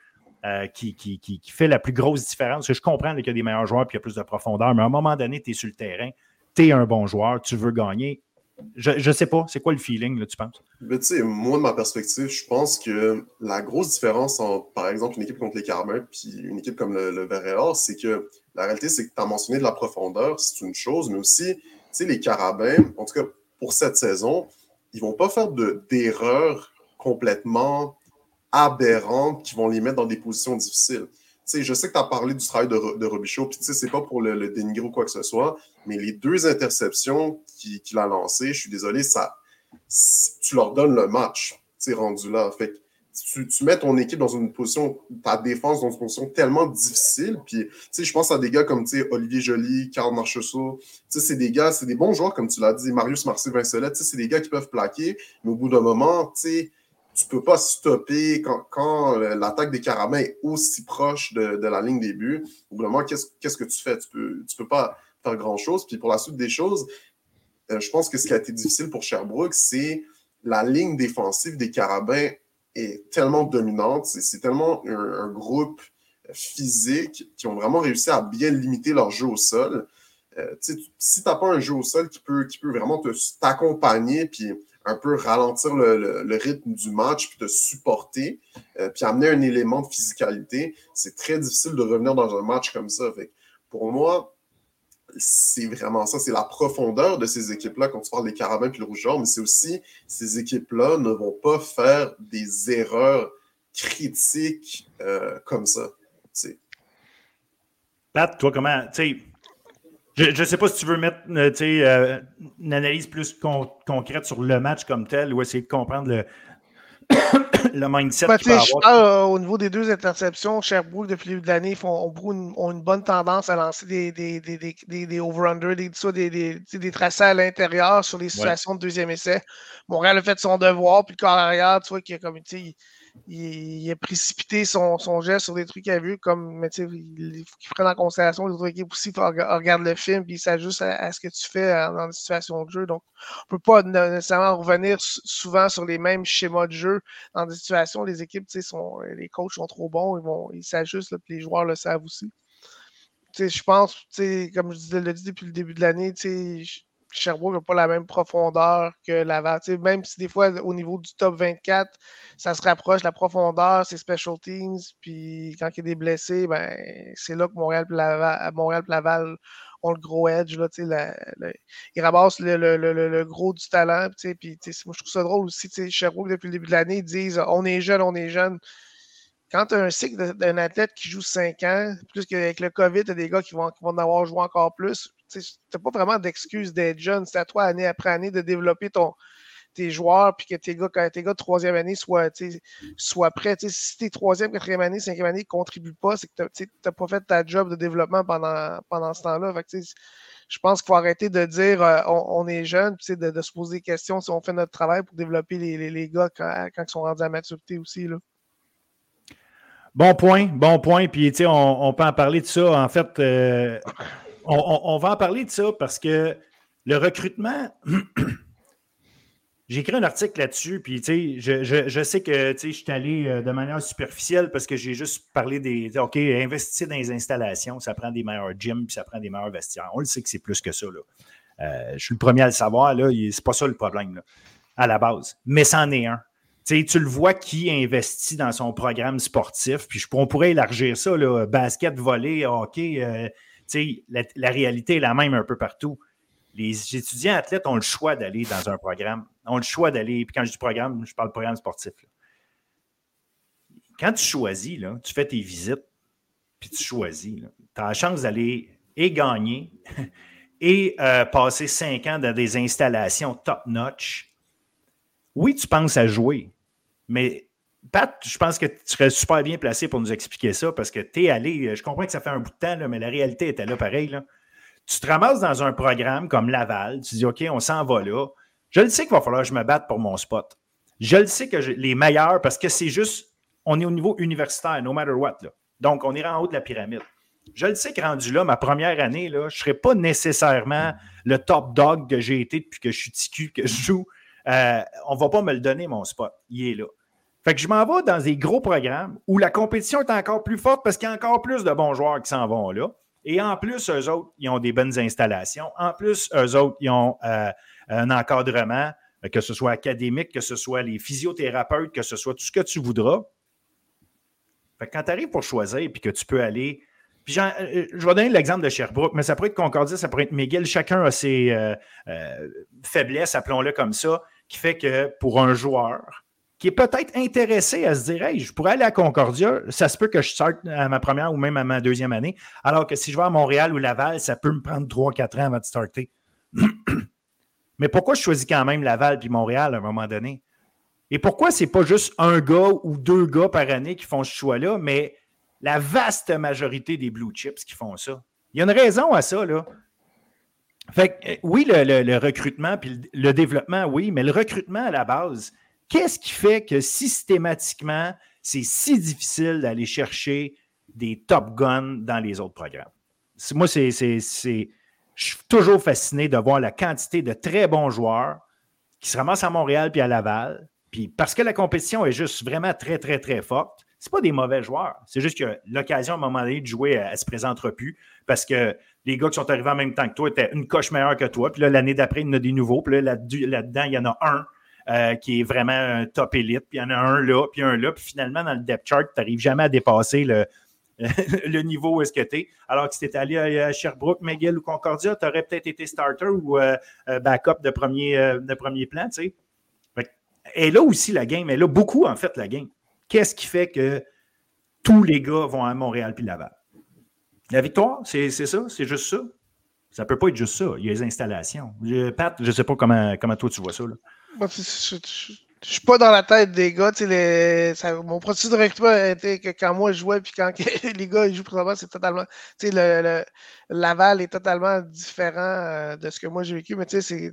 euh, qui, qui, qui, fait la plus grosse différence? je comprends qu'il y a des meilleurs joueurs et qu'il y a plus de profondeur, mais à un moment donné, tu es sur le terrain, tu es un bon joueur, tu veux gagner. Je ne sais pas, c'est quoi le feeling, là, tu penses? Mais tu sais, moi, de ma perspective, je pense que la grosse différence entre, par exemple, une équipe contre les Carmins puis une équipe comme le, le c'est que la réalité, c'est que tu as mentionné de la profondeur, c'est une chose, mais aussi les Carabins, en tout cas pour cette saison, ils vont pas faire d'erreurs complètement aberrantes qui vont les mettre dans des positions difficiles. je sais que tu as parlé du travail de, Robichaud, puis c'est pas pour le, dénigrer ou quoi que ce soit, mais les deux interceptions qu'il a lancées, je suis désolé, ça, tu leur donnes le match, rendu là. Fait tu, mets ton équipe dans une position, ta défense dans une position tellement difficile. Puis, je pense à des gars comme Olivier Joly, Karl Marchessault. C'est des gars, c'est des bons joueurs, comme tu l'as dit, Marius Marcy, Vincelet. C'est des gars qui peuvent plaquer, mais au bout d'un moment, tu ne peux pas stopper quand, l'attaque des Carabins est aussi proche de, la ligne des buts. Au bout d'un moment, qu'est-ce que tu fais? Tu peux, tu peux pas faire grand-chose. Puis pour la suite des choses, euh, je pense que ce qui a été difficile pour Sherbrooke, c'est la ligne défensive des Carabins est tellement dominante. C'est tellement un, groupe physique qui ont vraiment réussi à bien limiter leur jeu au sol. Euh, si tu n'as pas un jeu au sol qui peut, qui peut vraiment t'accompagner puis un peu ralentir le, rythme du match puis te supporter euh, puis amener un élément de physicalité, c'est très difficile de revenir dans un match comme ça. pour moi, c'est vraiment ça, c'est la profondeur de ces équipes-là quand tu parles des Carabins puis le Rouge mais c'est aussi ces équipes-là ne vont pas faire des erreurs critiques euh, comme ça. Pat, toi, comment, tu je ne sais pas si tu veux mettre euh, euh, une analyse plus concrète sur le match comme tel ou essayer de comprendre le, le mindset euh, au niveau des deux interceptions, Sherbrooke, depuis le début de l'année, ont, ont, une bonne tendance à lancer des, des, des, des, des over-under, des, des, des, tracés à l'intérieur sur les situations de deuxième essai. Montréal a fait son devoir, puis le corps arrière, tu vois, qui a comme, il, a précipité son, son, geste sur des trucs qu'il a vus, comme, mais il faut qu'il prenne en considération les autres équipes aussi, regarde le film, puis il s'ajuste à, ce que tu fais dans des situations de jeu. Donc, on ne peut pas nécessairement revenir souvent sur les mêmes schémas de jeu dans des situations. Les équipes, sont, les coachs sont trop bons, ils vont, ils s'ajustent, puis les joueurs le savent aussi. Je pense, comme je l'ai dit depuis le début de l'année, Sherbrooke n'a pas la même profondeur que Laval. même si des fois, au niveau du top 24, ça se rapproche, la profondeur, c'est special teams. Puis quand il y a des blessés, ben, c'est là que Montréal et Laval, Montréal Laval ont le gros edge. Là, ils ramassent le, gros du talent. Puis, moi, je trouve ça drôle aussi. Sherbrooke, depuis le début de l'année, ils disent on est jeune, on est jeune quand tu as un cycle d'un athlète qui joue 5 ans, plus qu'avec le COVID, tu as des gars qui vont, qui vont en avoir joué encore plus tu n'as pas vraiment d'excuse d'être jeune. C'est à toi, année après année, de développer ton, tes joueurs, puis que tes gars, quand tes gars de troisième année soient, soient prêts. si tes troisième, quatrième année, cinquième année ne contribuent pas, c'est que tu n'as pas fait ta job de développement pendant, pendant ce temps-là. Je pense qu'il faut arrêter de dire euh, on, est jeune, de, de se poser des questions si on fait notre travail pour développer les, les, gars quand, quand, ils sont rendus à maturité aussi. Là. Bon point, bon point. Puis, on, on peut en parler de ça. En fait, euh, on, va en parler de ça parce que le recrutement, j'ai écrit un article là-dessus, puis je, sais que je suis allé euh, de manière superficielle parce que j'ai juste parlé des. OK, investir dans les installations, ça prend des meilleurs gyms, puis ça prend des meilleurs vestiaires. On le sait que c'est plus que ça. Euh, je suis le premier à le savoir, là, c'est pas ça le problème, à la base. Mais c'en est un. tu le vois qui investit dans son programme sportif, puis on pourrait élargir ça, là, basket, volley, hockey, euh, la, la, réalité est la même un peu partout. Les étudiants athlètes ont le choix d'aller dans un programme, ont le choix d'aller, puis quand je dis programme, je parle programme sportif. Quand tu choisis, là, tu fais tes visites, puis tu choisis, tu as la chance d'aller et gagner et euh, passer cinq ans dans des installations top-notch, oui, tu penses à jouer, mais Pat, je pense que tu serais super bien placé pour nous expliquer ça parce que tu es allé, je comprends que ça fait un bout de temps, mais la réalité était là pareil. Tu te ramasses dans un programme comme Laval, tu dis OK, on s'en va là. Je le sais qu'il va falloir que je me batte pour mon spot. Je le sais que les meilleurs, parce que c'est juste, on est au niveau universitaire, no matter what. Donc, on est en haut de la pyramide. Je le sais que rendu là, ma première année, là, je ne serai pas nécessairement le top dog que j'ai été depuis que je suis ticu, que je joue. Euh, on ne va pas me le donner, mon spot. Il est là. Fait que je m'en vais dans des gros programmes où la compétition est encore plus forte parce qu'il y a encore plus de bons joueurs qui s'en vont là. Et en plus, eux autres, ils ont des bonnes installations. En plus, eux autres, ils ont euh, un encadrement, que ce soit académique, que ce soit les physiothérapeutes, que ce soit tout ce que tu voudras. Fait que quand tu arrives pour choisir et que tu peux aller. Puis euh, je vais donner l'exemple de Sherbrooke, mais ça pourrait être Concordia, ça pourrait être McGill. Chacun a ses euh, faiblesses, appelons-le comme ça, qui fait que pour un joueur, qui est peut-être intéressé à se dire Hey, je pourrais aller à Concordia, ça se peut que je sorte à ma première ou même à ma deuxième année, alors que si je vais à Montréal ou Laval, ça peut me prendre 3-4 ans avant de starter. Mais pourquoi je choisis quand même Laval puis Montréal à un moment donné? Et pourquoi c'est pas juste un gars ou deux gars par année qui font ce choix-là, mais la vaste majorité des blue chips qui font ça? Il y a une raison à ça, là. Fait que, oui, le, le recrutement puis le développement, oui, mais le recrutement à la base, Qu'est-ce qui fait que systématiquement, c'est si difficile d'aller chercher des top guns dans les autres programmes? Moi, c'est, je suis toujours fasciné de voir la quantité de très bons joueurs qui se ramassent à Montréal puis à Laval. Puis parce que la compétition est juste vraiment très, très, très forte, ce pas des mauvais joueurs. C'est juste que l'occasion à un moment donné de jouer, elle ne se présentera plus parce que les gars qui sont arrivés en même temps que toi étaient une coche meilleure que toi. Puis là, l'année d'après, il y en a des nouveaux. Puis là, là-dedans, il y en a un euh, qui est vraiment top élite, puis il y en a un là, puis un là, puis finalement, dans le depth chart, tu n'arrives jamais à dépasser le, le niveau où est-ce que tu es. Alors que si tu allé à Sherbrooke, McGill ou Concordia, tu aurais peut-être été starter ou euh, euh, backup de premier, de premier plan, tu sais. Et là aussi, la game, et là, beaucoup, en fait, la game. Qu'est-ce qui fait que tous les gars vont à Montréal puis Laval? La victoire, c'est ça? C'est juste ça? Ça ne peut pas être juste ça. Il y a les installations. Pat, je ne sais pas comment, comment toi tu vois ça. Là je, je, suis pas dans la tête des gars. Les, mon processus de recrutement était que quand moi je jouais, puis quand les gars ils jouent présentement, c'est totalement. Le, le, Laval est totalement différent euh, de ce que moi j'ai vécu. Mais tu sais,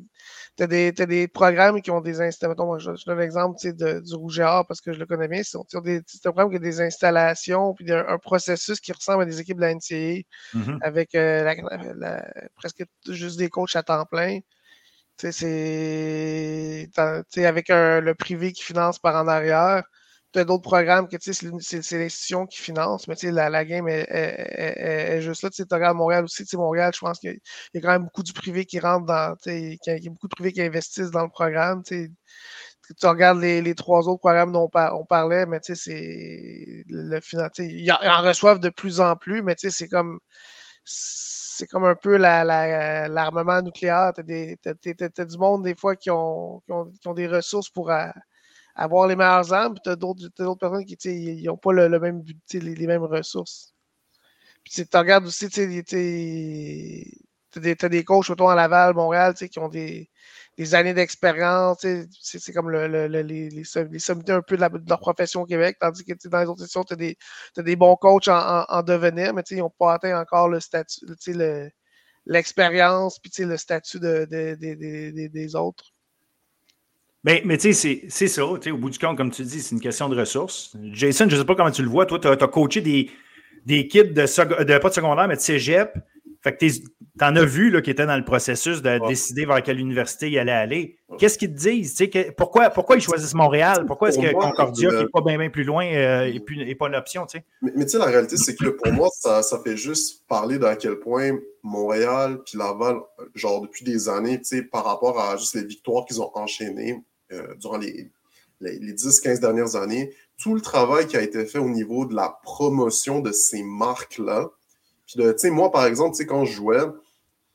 tu as, des programmes qui ont des installations. Je, je donne l'exemple du Rouge et Or parce que je le connais bien. C'est un programme qui a des installations, puis un, processus qui ressemble à des équipes de la NCAA mm-hmm. avec euh, presque juste des coachs à temps plein. C'est avec le privé qui finance par en arrière. Tu as d'autres programmes que c'est l'institution qui finance, mais la, la game est, est, est, juste là. Tu regardes Montréal aussi. Montréal, je pense qu'il y a quand même beaucoup du privé qui rentre dans. Il y a beaucoup de privés qui investissent dans le programme. Tu regardes les, les, trois autres programmes dont on, parlait, mais c'est le final. Ils en reçoivent de plus en plus, mais c'est comme c'est comme un peu l'armement la, nucléaire. Tu as, du monde, des fois, qui ont, qui ont, des ressources pour avoir les meilleures armes, puis tu as d'autres personnes qui n'ont pas le, même, les, les, mêmes ressources. Puis tu regardes aussi, tu as, as, des coachs autour à Laval, Montréal, qui ont des, des années d'expérience. C'est comme le, le, les, les, sommités un peu de, leur profession au Québec, tandis que dans les autres sessions, tu as, des, des bons coachs en, en, devenir, mais ils n'ont pas atteint encore le statut, l'expérience, puis le statut de, de, des autres. Mais, mais tu sais, c'est ça. Au bout du compte, comme tu dis, c'est une question de ressources. Jason, je ne sais pas comment tu le vois. Toi, tu as, as, coaché des, des kids de, de, pas de secondaire, mais de cégep fait que tu en as vu là, qui était dans le processus de décider vers quelle université il allait aller. Qu'est-ce qu'ils te disent? Que, pourquoi, pourquoi ils choisissent Montréal? Pourquoi est-ce que Concordia, qui n'est pas bien, plus loin, n'est euh, pas une option? Mais, mais tu sais, la réalité, c'est que pour moi, ça, ça, fait juste parler d'à quel point Montréal puis Laval, genre depuis des années, par rapport à juste les victoires qu'ils ont enchaînées euh, durant les, les, les 10-15 dernières années, tout le travail qui a été fait au niveau de la promotion de ces marques-là, puis, tu sais, moi, par exemple, tu sais, quand je jouais, tu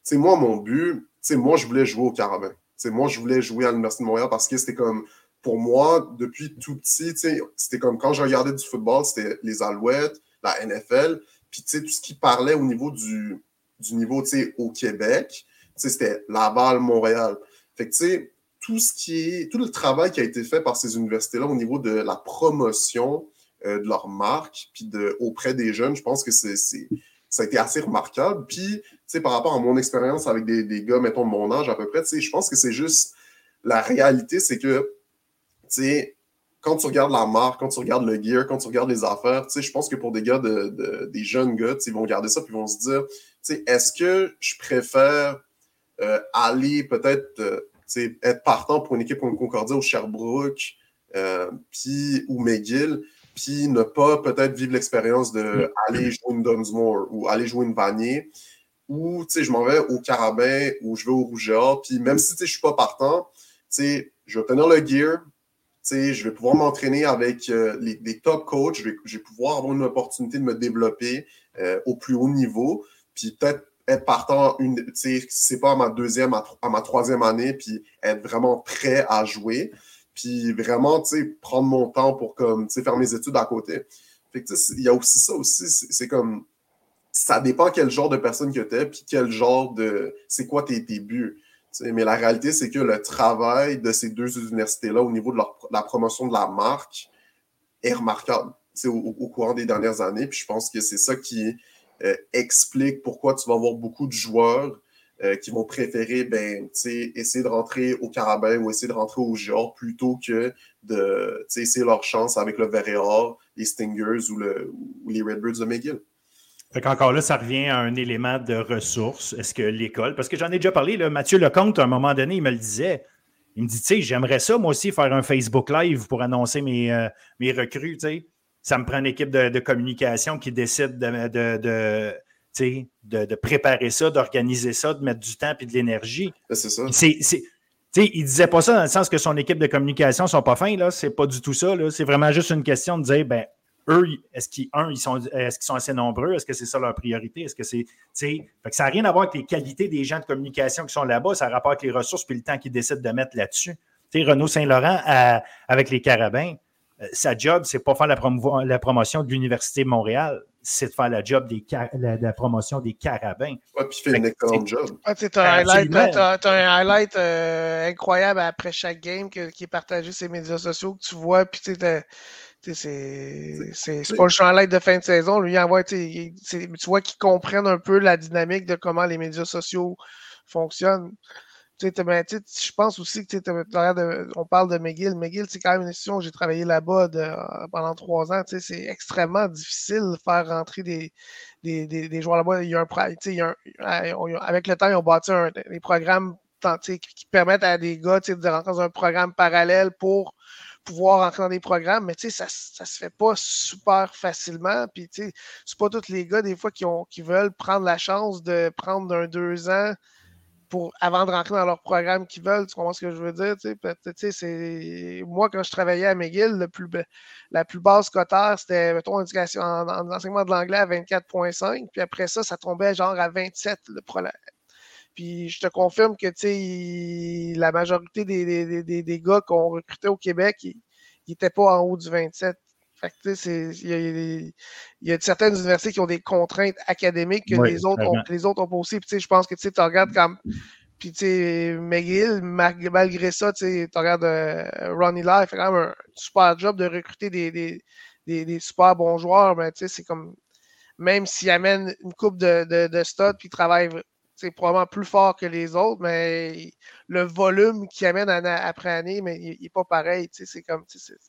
sais, moi, mon but, tu sais, moi, je voulais jouer au Carabin. Tu sais, moi, je voulais jouer à l'Université de Montréal parce que c'était comme, pour moi, depuis tout petit, tu sais, c'était comme quand je regardais du football, c'était les Alouettes, la NFL, puis, tu sais, tout ce qui parlait au niveau du, du niveau, tu sais, au Québec, c'était Laval, Montréal. Fait que, tu sais, tout ce qui est, tout le travail qui a été fait par ces universités-là au niveau de la promotion euh, de leur marque, puis de, auprès des jeunes, je pense que c'est, ça a été assez remarquable. Puis, tu sais, par rapport à mon expérience avec des, gars, mettons, de mon âge à peu près, tu sais, je pense que c'est juste, la réalité, c'est que, tu sais, quand tu regardes la marque, quand tu regardes le gear, quand tu regardes les affaires, tu sais, je pense que pour des gars, de, des jeunes gars, ils vont regarder ça puis ils vont se dire, tu sais, est-ce que je préfère euh, aller peut-être euh, être partant pour une équipe comme Concordia ou Sherbrooke euh, puis, ou McGill, puis ne pas peut-être vivre l'expérience d'aller jouer une Dunsmore ou aller jouer une Vanier, ou je m'en vais au Carabin ou je vais au Rougeard, puis même si je ne suis pas partant, je vais obtenir le gear, je vais pouvoir m'entraîner avec euh, les, des top coachs, je vais, pouvoir avoir une opportunité de me développer euh, au plus haut niveau, puis peut-être être partant, une, c'est pas à ma deuxième, à, ma troisième année, puis être vraiment prêt à jouer, puis vraiment prendre mon temps pour comme, faire mes études à côté. il y a aussi ça aussi, c'est comme ça dépend quel genre de personne que tu es, puis quel genre de. C'est quoi tes, tes buts mais la réalité, c'est que le travail de ces deux universités-là au niveau de, la promotion de la marque est remarquable au, au, courant des dernières années. Puis je pense que c'est ça qui euh, explique pourquoi tu vas avoir beaucoup de joueurs euh, qui vont préférer ben, essayer de rentrer au Carabin ou essayer de rentrer au Géor plutôt que de essayer leur chance avec le Verreor, les Stingers ou, le, ou les Redbirds de McGill. Fait qu'encore là, ça revient à un élément de ressources. Est-ce que l'école, parce que j'en ai déjà parlé, Mathieu Lecomte, à un moment donné, il me le disait. Il me dit, tu sais, j'aimerais ça, moi aussi, faire un Facebook Live pour annoncer mes, euh, mes recrues, tu sais. Ça me prend une équipe de, communication qui décide de, de, de, de préparer ça, d'organiser ça, de mettre du temps et de l'énergie. C'est ça. C'est, sais, il disait pas ça dans le sens que son équipe de communication sont pas fins, là. C'est pas du tout ça, là. C'est vraiment juste une question de dire, ben, eux, est-ce qu'ils, ils sont, est-ce qu'ils sont assez nombreux? Est-ce que c'est ça leur priorité? Est-ce que c'est, fait que ça n'a rien à voir avec les qualités des gens de communication qui sont là-bas, ça a rapport avec les ressources et le temps qu'ils décident de mettre là-dessus. Renaud Saint-Laurent, avec les Carabins, euh, sa job, c'est pas faire la, la promotion de l'Université de Montréal, c'est de faire la job des la, promotion des carabins. Ouais, puis il fait une excellente job. tu as, un highlight, euh, incroyable après chaque game qui est partagé sur les médias sociaux que tu vois, puis tu c'est pas le champ de fin de saison. Lui, envoie, tu vois qu'ils comprennent un peu la dynamique de comment les médias sociaux fonctionnent. Je pense aussi que on parle de McGill. McGill, c'est quand même une institution. J'ai travaillé là-bas pendant trois ans. C'est extrêmement difficile de faire rentrer des, des, des, joueurs là-bas. Il y a un, avec le temps, ils ont bâti des programmes qui, permettent à des gars de rentrer dans un programme parallèle pour pouvoir entrer dans des programmes, mais ça, ça se fait pas super facilement. Puis, c'est pas tous les gars, des fois, qui, ont, qui veulent prendre la chance de prendre un deux ans pour, avant de rentrer dans leur programme qu'ils veulent. Tu comprends ce que je veux dire? C'est, moi, quand je travaillais à McGill, plus, la plus basse cotère, c'était, mettons, en, enseignement de l'anglais à 24,5. Puis après ça, ça tombait genre à 27, le, puis je te confirme que la majorité des, des, gars qu'on recrutait au Québec, ils n'étaient pas en haut du 27. Il y, a certaines universités qui ont des contraintes académiques que les, autres ont, les autres ont pas aussi. je pense que tu regardes comme. Puis, tu sais, McGill, malgré ça, tu regardes euh, Ronnie Lai, il fait quand même un super job de recruter des, des, super bons joueurs. Mais, tu sais, c'est comme. Même s'il amène une coupe de, de, de stud, puis il travaille c'est probablement plus fort que les autres, mais le volume qu'ils amène après année, mais il n'est pas pareil. C'est comme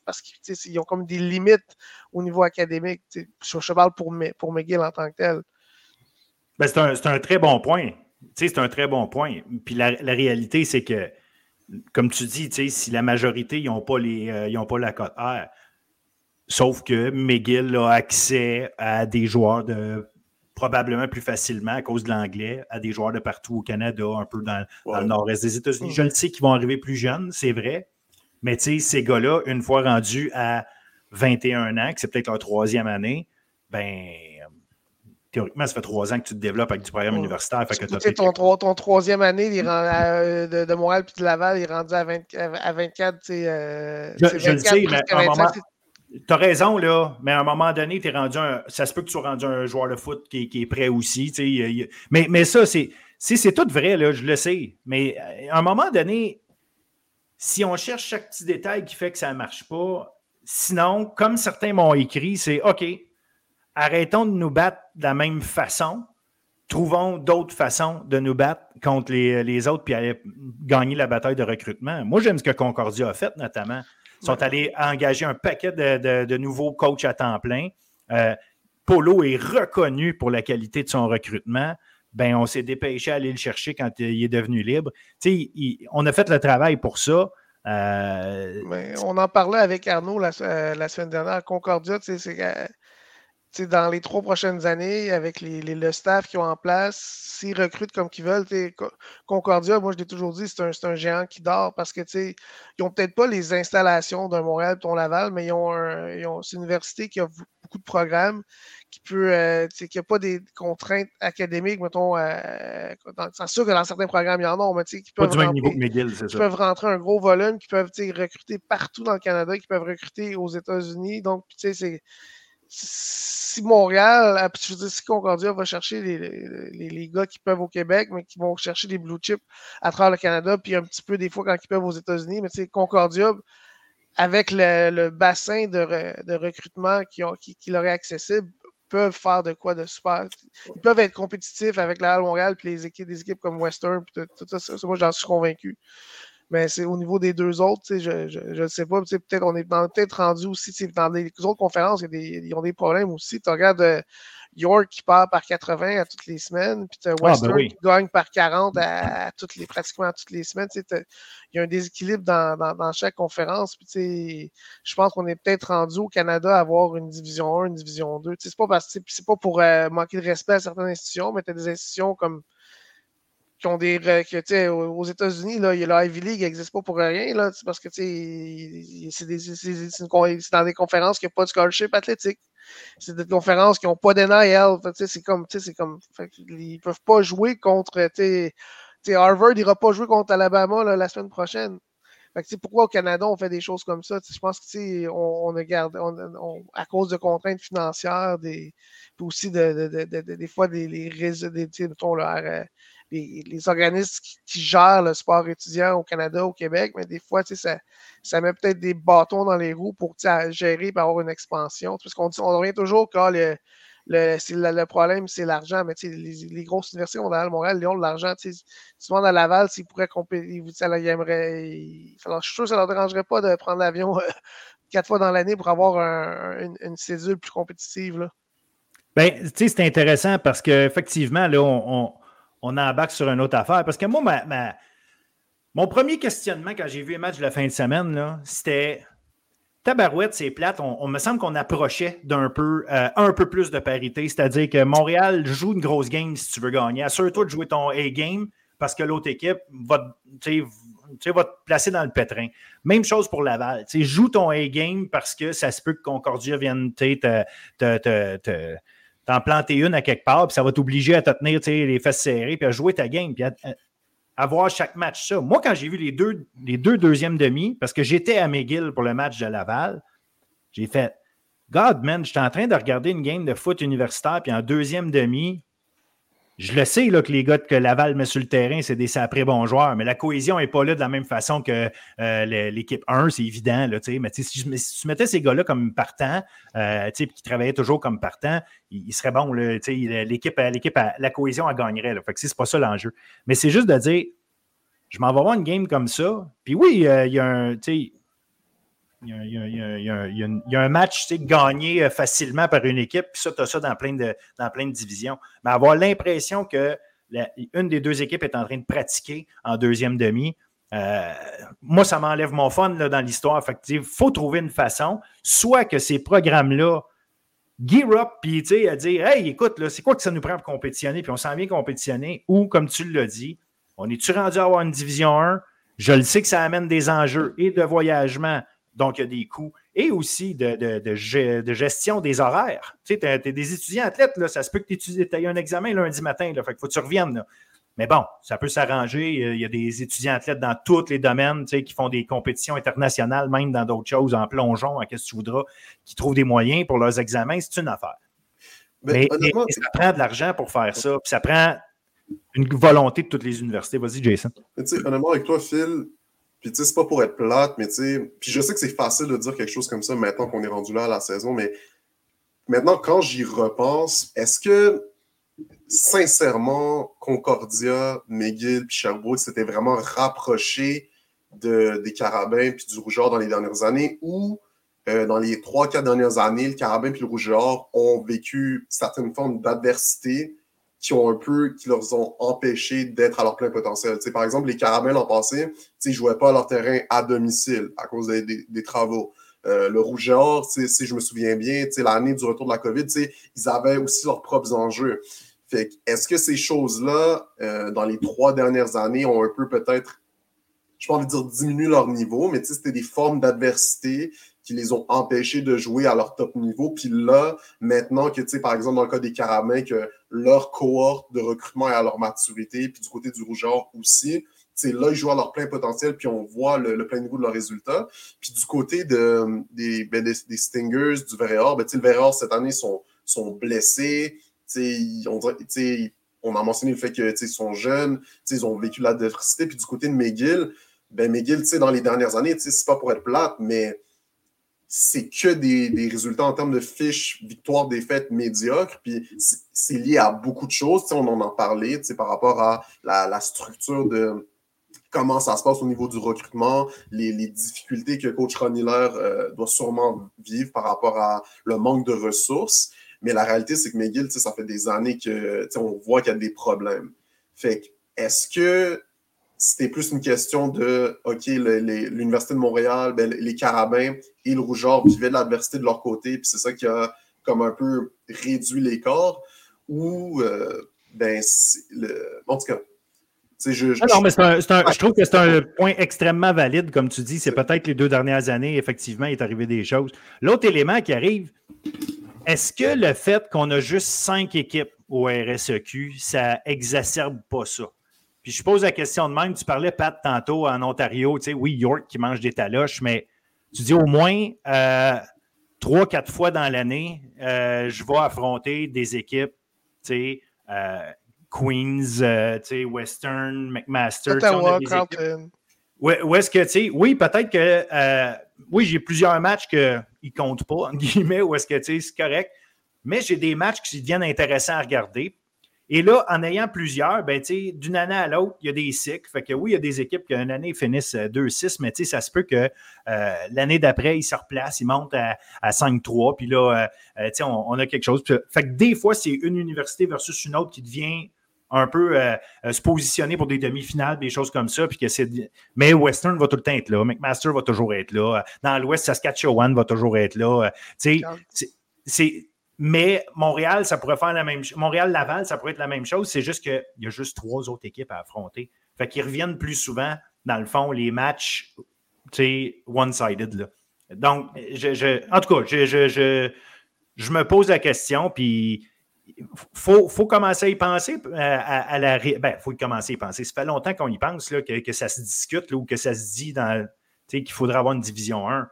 parce qu'ils ont comme des limites au niveau académique. Je, je, parle pour, pour McGill en tant que tel. Ben, c'est un, un, très bon point. C'est un très bon point. Puis la, réalité, c'est que, comme tu dis, si la majorité, ils n'ont pas, les, euh, pas la cote R, sauf que McGill a accès à des joueurs de probablement plus facilement à cause de l'anglais à des joueurs de partout au Canada, un peu dans, le nord-est des États-Unis. Je le sais qu'ils vont arriver plus jeunes, c'est vrai. Mais tu sais, ces gars-là, une fois rendus à 21 ans, que c'est peut-être leur troisième année, ben théoriquement, ça fait trois ans que tu te développes avec du programme universitaire. Fait que ton, ton, troisième année euh, de, Montréal puis de Laval, il est rendu à, 24. Euh, je, je le sais, mais à un moment, tu as raison, là, mais à un moment donné, es rendu un, ça se peut que tu sois rendu un joueur de foot qui, est prêt aussi. Mais, mais ça, c'est c'est tout vrai, là, je le sais, mais à un moment donné, si on cherche chaque petit détail qui fait que ça ne marche pas, sinon, comme certains m'ont écrit, c'est OK, arrêtons de nous battre de la même façon, trouvons d'autres façons de nous battre contre les, autres puis aller gagner la bataille de recrutement. Moi, j'aime ce que Concordia a fait, notamment. Ils sont allés engager un paquet de, nouveaux coachs à temps plein. Euh, Polo est reconnu pour la qualité de son recrutement ben, on s'est dépêché à aller le chercher quand il est devenu libre. on a fait le travail pour ça. Euh, on en parlait avec Arnaud la, euh, la semaine dernière. Concordia, c'est dans les trois prochaines années, avec les, le staff qu'ils ont en place, s'ils recrutent comme qu'ils veulent, Concordia, moi je l'ai toujours dit, c'est un, géant qui dort parce que ils n'ont peut-être pas les installations d'un Montréal ton Laval, mais ils ont, ils ont c'est une université qui a beaucoup de programmes, qui peut euh, qui n'a pas des contraintes académiques, mettons, euh, c'est sûr que dans certains programmes, il y en a, mais qui peuvent, rentrer, qui peuvent rentrer un gros volume, qui peuvent recruter partout dans le Canada, qui peuvent recruter aux États-Unis. Donc, tu sais, c'est si Montréal, ah, je veux si Concordia va chercher les, les, gars qui peuvent au Québec, mais qui vont chercher des blue chips à travers le Canada, puis un petit peu des fois quand ils peuvent aux États-Unis, mais tu sais, Concordia, avec le, bassin de, de recrutement qui, ont, leur est accessible, peuvent faire de quoi de super. Ils peuvent être compétitifs avec la Montréal et les équipes, des équipes comme Western. Tout, ça, moi, j'en suis convaincu. Mais c'est au niveau des deux autres, je ne sais pas. Peut-être on est peut-être rendu aussi dans les autres conférences, ils ont des problèmes aussi. Tu regardes euh, York qui part par 80 à toutes les semaines, puis tu as ah, ben Western qui gagne par 40 à, toutes les, pratiquement à toutes les semaines. Il y a un déséquilibre dans, chaque conférence. Puis je pense qu'on est peut-être rendu au Canada à avoir une division 1, une division 2. C'est pas, c'est pas pour euh, manquer de respect à certaines institutions, mais tu as des institutions comme des. Aux États-Unis, là, la Ivy League n'existe pas pour rien. Là, parce que c'est dans des conférences qui n'ont pas de scholarship athlétique. C'est des conférences qui n'ont pas d'NIL. C'est comme. c'est comme ils ne peuvent pas jouer contre. Harvard n'ira pas jouer contre Alabama la semaine prochaine. Pourquoi au Canada on fait des choses comme ça? je pense que on, on a on, à cause de contraintes financières, des, puis aussi de, de, de, des fois des, les réseaux, des, mettons, là, les, organismes qui, gèrent le sport étudiant au Canada, au Québec, mais des fois, ça, ça met peut-être des bâtons dans les roues pour gérer et avoir une expansion. Parce qu'on on revient toujours quand le, le, le, problème, c'est l'argent. Mais les, les grosses universités, on a Montréal, Lyon, l'argent, souvent à Laval, s'ils pourraient compétir, ça, ils aimeraient, je suis sûr que ça ne leur dérangerait pas de prendre l'avion euh, quatre fois dans l'année pour avoir une, une, plus compétitive. Là. Ben, tu sais, c'est intéressant parce qu'effectivement, là, on embarque sur une autre affaire. Parce que moi, mon premier questionnement quand j'ai vu les matchs de la fin de semaine, c'était Tabarouette, c'est plate. On, me semble qu'on approchait d'un peu, euh, peu plus de parité. C'est-à-dire que Montréal joue une grosse game si tu veux gagner. Assure-toi de jouer ton A-game parce que l'autre équipe va, te placer dans le pétrin. Même chose pour Laval. joue ton A-game parce que ça se peut que Concordia vienne te, te t'en planter une à quelque part, puis ça va t'obliger à te tenir les fesses serrées, puis à jouer ta game, puis à, voir chaque match ça. Moi, quand j'ai vu les deux, les deux deuxièmes demi, parce que j'étais à McGill pour le match de Laval, j'ai fait God, man, j'étais en train de regarder une game de foot universitaire, puis en deuxième demi, je le sais là, que les gars que Laval met sur le terrain, c'est des après bons joueurs, mais la cohésion n'est pas là de la même façon que euh, l'équipe 1, c'est évident. Là, mais si, tu mettais ces gars-là comme partants, euh, qui travaillaient toujours comme partants, ils, seraient bons. L'équipe, la cohésion, elle gagnerait. Là, fait que c'est pas ça l'enjeu. Mais c'est juste de dire, je m'en vais voir une game comme ça. Puis oui, euh, il y a un. Match gagné euh, facilement par une équipe, puis ça, tu as ça dans plein, de, dans plein de divisions. Mais avoir l'impression que une des deux équipes est en train de pratiquer en deuxième demi, euh, moi, ça m'enlève mon fun là, dans l'histoire. Il faut trouver une façon, soit que ces programmes-là gear up, puis à dire Hey, écoute, c'est quoi que ça nous prend pour compétitionner, puis on s'en vient compétitionner, ou comme tu l'as dit, on est-tu rendu à avoir une division 1? Je le sais que ça amène des enjeux et de voyagement donc, il y a des coûts. Et aussi de, de, gestion des horaires. Tu sais, tu as, des étudiants athlètes, là, ça se peut que tu aies un examen lundi matin, là, fait qu'il faut que tu reviennes. Mais bon, ça peut s'arranger. Il y a des étudiants athlètes dans tous les domaines tu sais, qui font des compétitions internationales, même dans d'autres choses, en plongeon, en qu'est-ce que tu voudras, qui trouvent des moyens pour leurs examens. C'est une affaire. Mais, ça prend de l'argent pour faire ça. Puis ça prend une volonté de toutes les universités. Vas-y, Jason. honnêtement, avec toi, Phil, puis tu sais, c'est pas pour être plate, mais tu sais, puis je sais que c'est facile de dire quelque chose comme ça maintenant qu'on est rendu là à la saison, mais maintenant, quand j'y repense, est-ce que sincèrement, Concordia, McGill puis Sherbrooke s'étaient vraiment rapprochés de, des Carabins puis du Rougeur dans les dernières années ou euh, dans les trois, quatre dernières années, le Carabin puis le Rougeur ont vécu certaines formes d'adversité qui ont un peu, qui leur ont empêché d'être à leur plein potentiel. par exemple, les Carabins l'an passé, ils ne jouaient pas à leur terrain à domicile à cause des, travaux. Euh, le Rougeur, si je me souviens bien, l'année du retour de la COVID, ils avaient aussi leurs propres enjeux. est-ce que ces choses-là, euh, dans les trois dernières années, ont un peu peut-être, je pas envie de dire diminué leur niveau, mais c'était des formes d'adversité qui les ont empêchés de jouer à leur top niveau. Puis là, maintenant que, tu sais, par exemple, dans le cas des Caramins, que leur cohorte de recrutement est à leur maturité, puis du côté du Rougeur aussi, c'est là, ils jouent à leur plein potentiel, puis on voit le, plein niveau de leurs résultats. Puis du côté de, des, ben, des, Stingers, du Verreor, ben, le Verreor, cette année, sont, sont blessés. On, on a mentionné le fait qu'ils sont jeunes, ils ont vécu l'adversité. Puis du côté de McGill, ben McGill, dans les dernières années, c'est pas pour être plate, mais c'est que des, résultats en termes de fiches, victoires, défaites médiocres. Puis c'est lié à beaucoup de choses. on en a parlé par rapport à la, structure de comment ça se passe au niveau du recrutement, les, difficultés que coach Ron euh, doit sûrement vivre par rapport à le manque de ressources. Mais la réalité, c'est que McGill, ça fait des années que on voit qu'il y a des problèmes. Fait que, est-ce que c'était plus une question de, OK, l'Université de Montréal, ben, les Carabins et le Rougeur vivaient de l'adversité de leur côté, puis c'est ça qui a comme un peu réduit les corps, ou, euh, ben, le, en tout cas, je, ah non, mais je trouve que c'est un point extrêmement valide, comme tu dis. C'est peut-être les deux dernières années, effectivement, il est arrivé des choses. L'autre élément qui arrive, est-ce que le fait qu'on a juste cinq équipes au RSEQ, ça exacerbe pas ça? Puis je pose la question de même. Tu parlais, Pat, tantôt en Ontario, tu sais, oui, York qui mange des taloches, mais tu dis au moins euh, trois, quatre fois dans l'année, euh, je vais affronter des équipes, tu sais, euh, Queens, tu sais, Western, McMaster. Ottawa, Carlton. Où, est-ce que, tu sais, oui, peut-être que, oui, j'ai plusieurs matchs qui ne comptent pas, en guillemets, où est-ce que, tu sais, c'est correct, mais j'ai des matchs qui deviennent intéressants à regarder. Et là, en ayant plusieurs, ben, d'une année à l'autre, il y a des cycles. Fait que oui, il y a des équipes qui, une année, finissent 2-6, euh, mais ça se peut que euh, l'année d'après, ils se replacent, ils montent à, 5-3, puis là, euh, on, on, a quelque chose. Fait que des fois, c'est une université versus une autre qui devient un peu se positionner pour des demi-finales, des choses comme ça. Puis que c'est... Mais Western va tout le temps être là. McMaster va toujours être là. Dans l'Ouest, Saskatchewan va toujours être là. c'est, mais Montréal, ça pourrait faire la même chose. Montréal-Laval, ça pourrait être la même chose. C'est juste qu'il y a juste trois autres équipes à affronter. Fait qu'ils reviennent plus souvent, dans le fond, les matchs one-sided. Donc, je, en tout cas, je, je, me pose la question, puis il faut, commencer à y penser euh, à, la. Ben, faut commencer à y penser. Ça fait longtemps qu'on y pense, là, que, que, ça se discute ou que ça se dit dans qu'il faudrait avoir une division 1.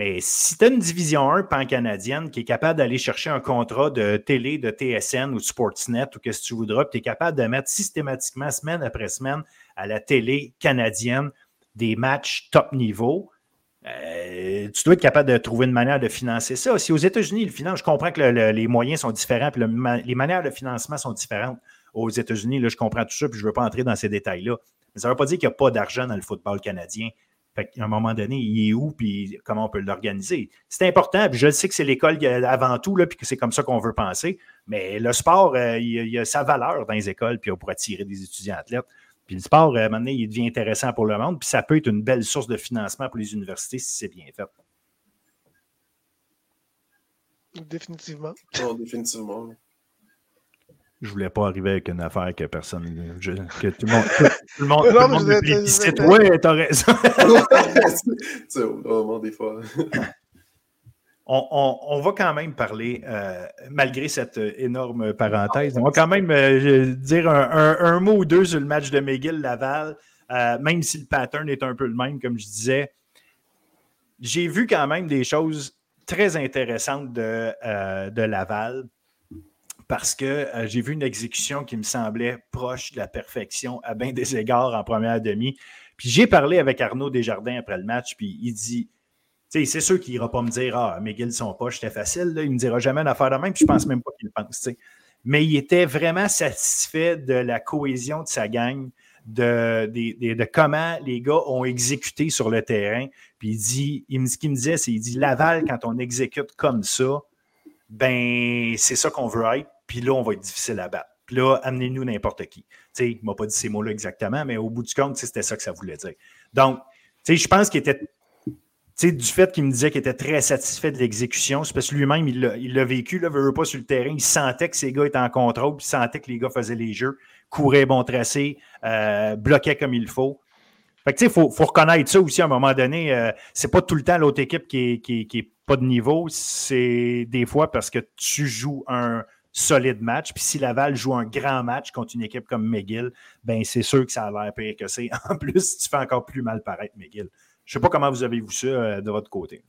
Mais si tu as une division 1 pan-canadienne qui est capable d'aller chercher un contrat de télé, de TSN ou de Sportsnet ou que ce que tu voudras, tu es capable de mettre systématiquement, semaine après semaine, à la télé canadienne des matchs top niveau, euh, tu dois être capable de trouver une manière de financer ça. Si aux États-Unis, le finance, je comprends que les moyens sont différents, puis les manières de financement sont différentes. Aux États-Unis, je comprends tout ça, puis je ne veux pas entrer dans ces détails-là. Mais ça ne veut pas dire qu'il n'y a pas d'argent dans le football canadien. Fait qu'à un moment donné, il est où, puis comment on peut l'organiser? C'est important, puis je sais que c'est l'école avant tout, là, puis que c'est comme ça qu'on veut penser, mais le sport, euh, il, y a sa valeur dans les écoles, puis on pourrait attirer des étudiants athlètes. Puis le sport, euh, maintenant, il devient intéressant pour le monde, puis ça peut être une belle source de financement pour les universités si c'est bien fait. Définitivement. définitivement je voulais pas arriver avec une affaire que personne. que tout le monde. Tout, le monde, tout le monde me plébiscite. Ouais, t'as raison. C'est vraiment des fois. On, on, on, va quand même parler, euh, malgré cette énorme parenthèse, on va quand même euh, dire un, un, mot ou deux sur le match de McGill-Laval, euh, même si le pattern est un peu le même, comme je disais. J'ai vu quand même des choses très intéressantes de, de Laval parce que euh, j'ai vu une exécution qui me semblait proche de la perfection à bien des égards en première demi. Puis j'ai parlé avec Arnaud Desjardins après le match, puis il dit c'est sûr qu'il n'ira pas me dire Ah, McGill, son poche, c'était facile. Là. Il ne me dira jamais une affaire de même, puis je pense même pas qu'il le pense. Mais il était vraiment satisfait de la cohésion de sa gang, de, comment les gars ont exécuté sur le terrain. Puis il dit, ce qu'il me disait, c'est il dit Laval, quand on exécute comme ça, ben c'est ça qu'on veut être, puis là, on va être difficile à battre. Puis là, amenez-nous n'importe qui. sais, il ne m'a pas dit ces mots-là exactement, mais au bout du compte, c'était ça que ça voulait dire. Donc, je pense qu'il était du fait qu'il me disait qu'il était très satisfait de l'exécution, c'est parce que lui-même, il l'a vécu, là, veut pas sur le terrain. Il sentait que ses gars étaient en contrôle, puis il sentait que les gars faisaient les jeux, couraient bon tracé, euh, bloquaient comme il faut. Fait que, il faut, reconnaître ça aussi à un moment donné. Euh, c'est pas tout le temps l'autre équipe qui est, qui, pas de niveau. C'est des fois parce que tu joues un solide match. Puis si Laval joue un grand match contre une équipe comme McGill, ben c'est sûr que ça a l'air pire que c'est. En plus, tu fais encore plus mal paraître McGill. Je ne sais pas comment vous avez vu ça euh, de votre côté.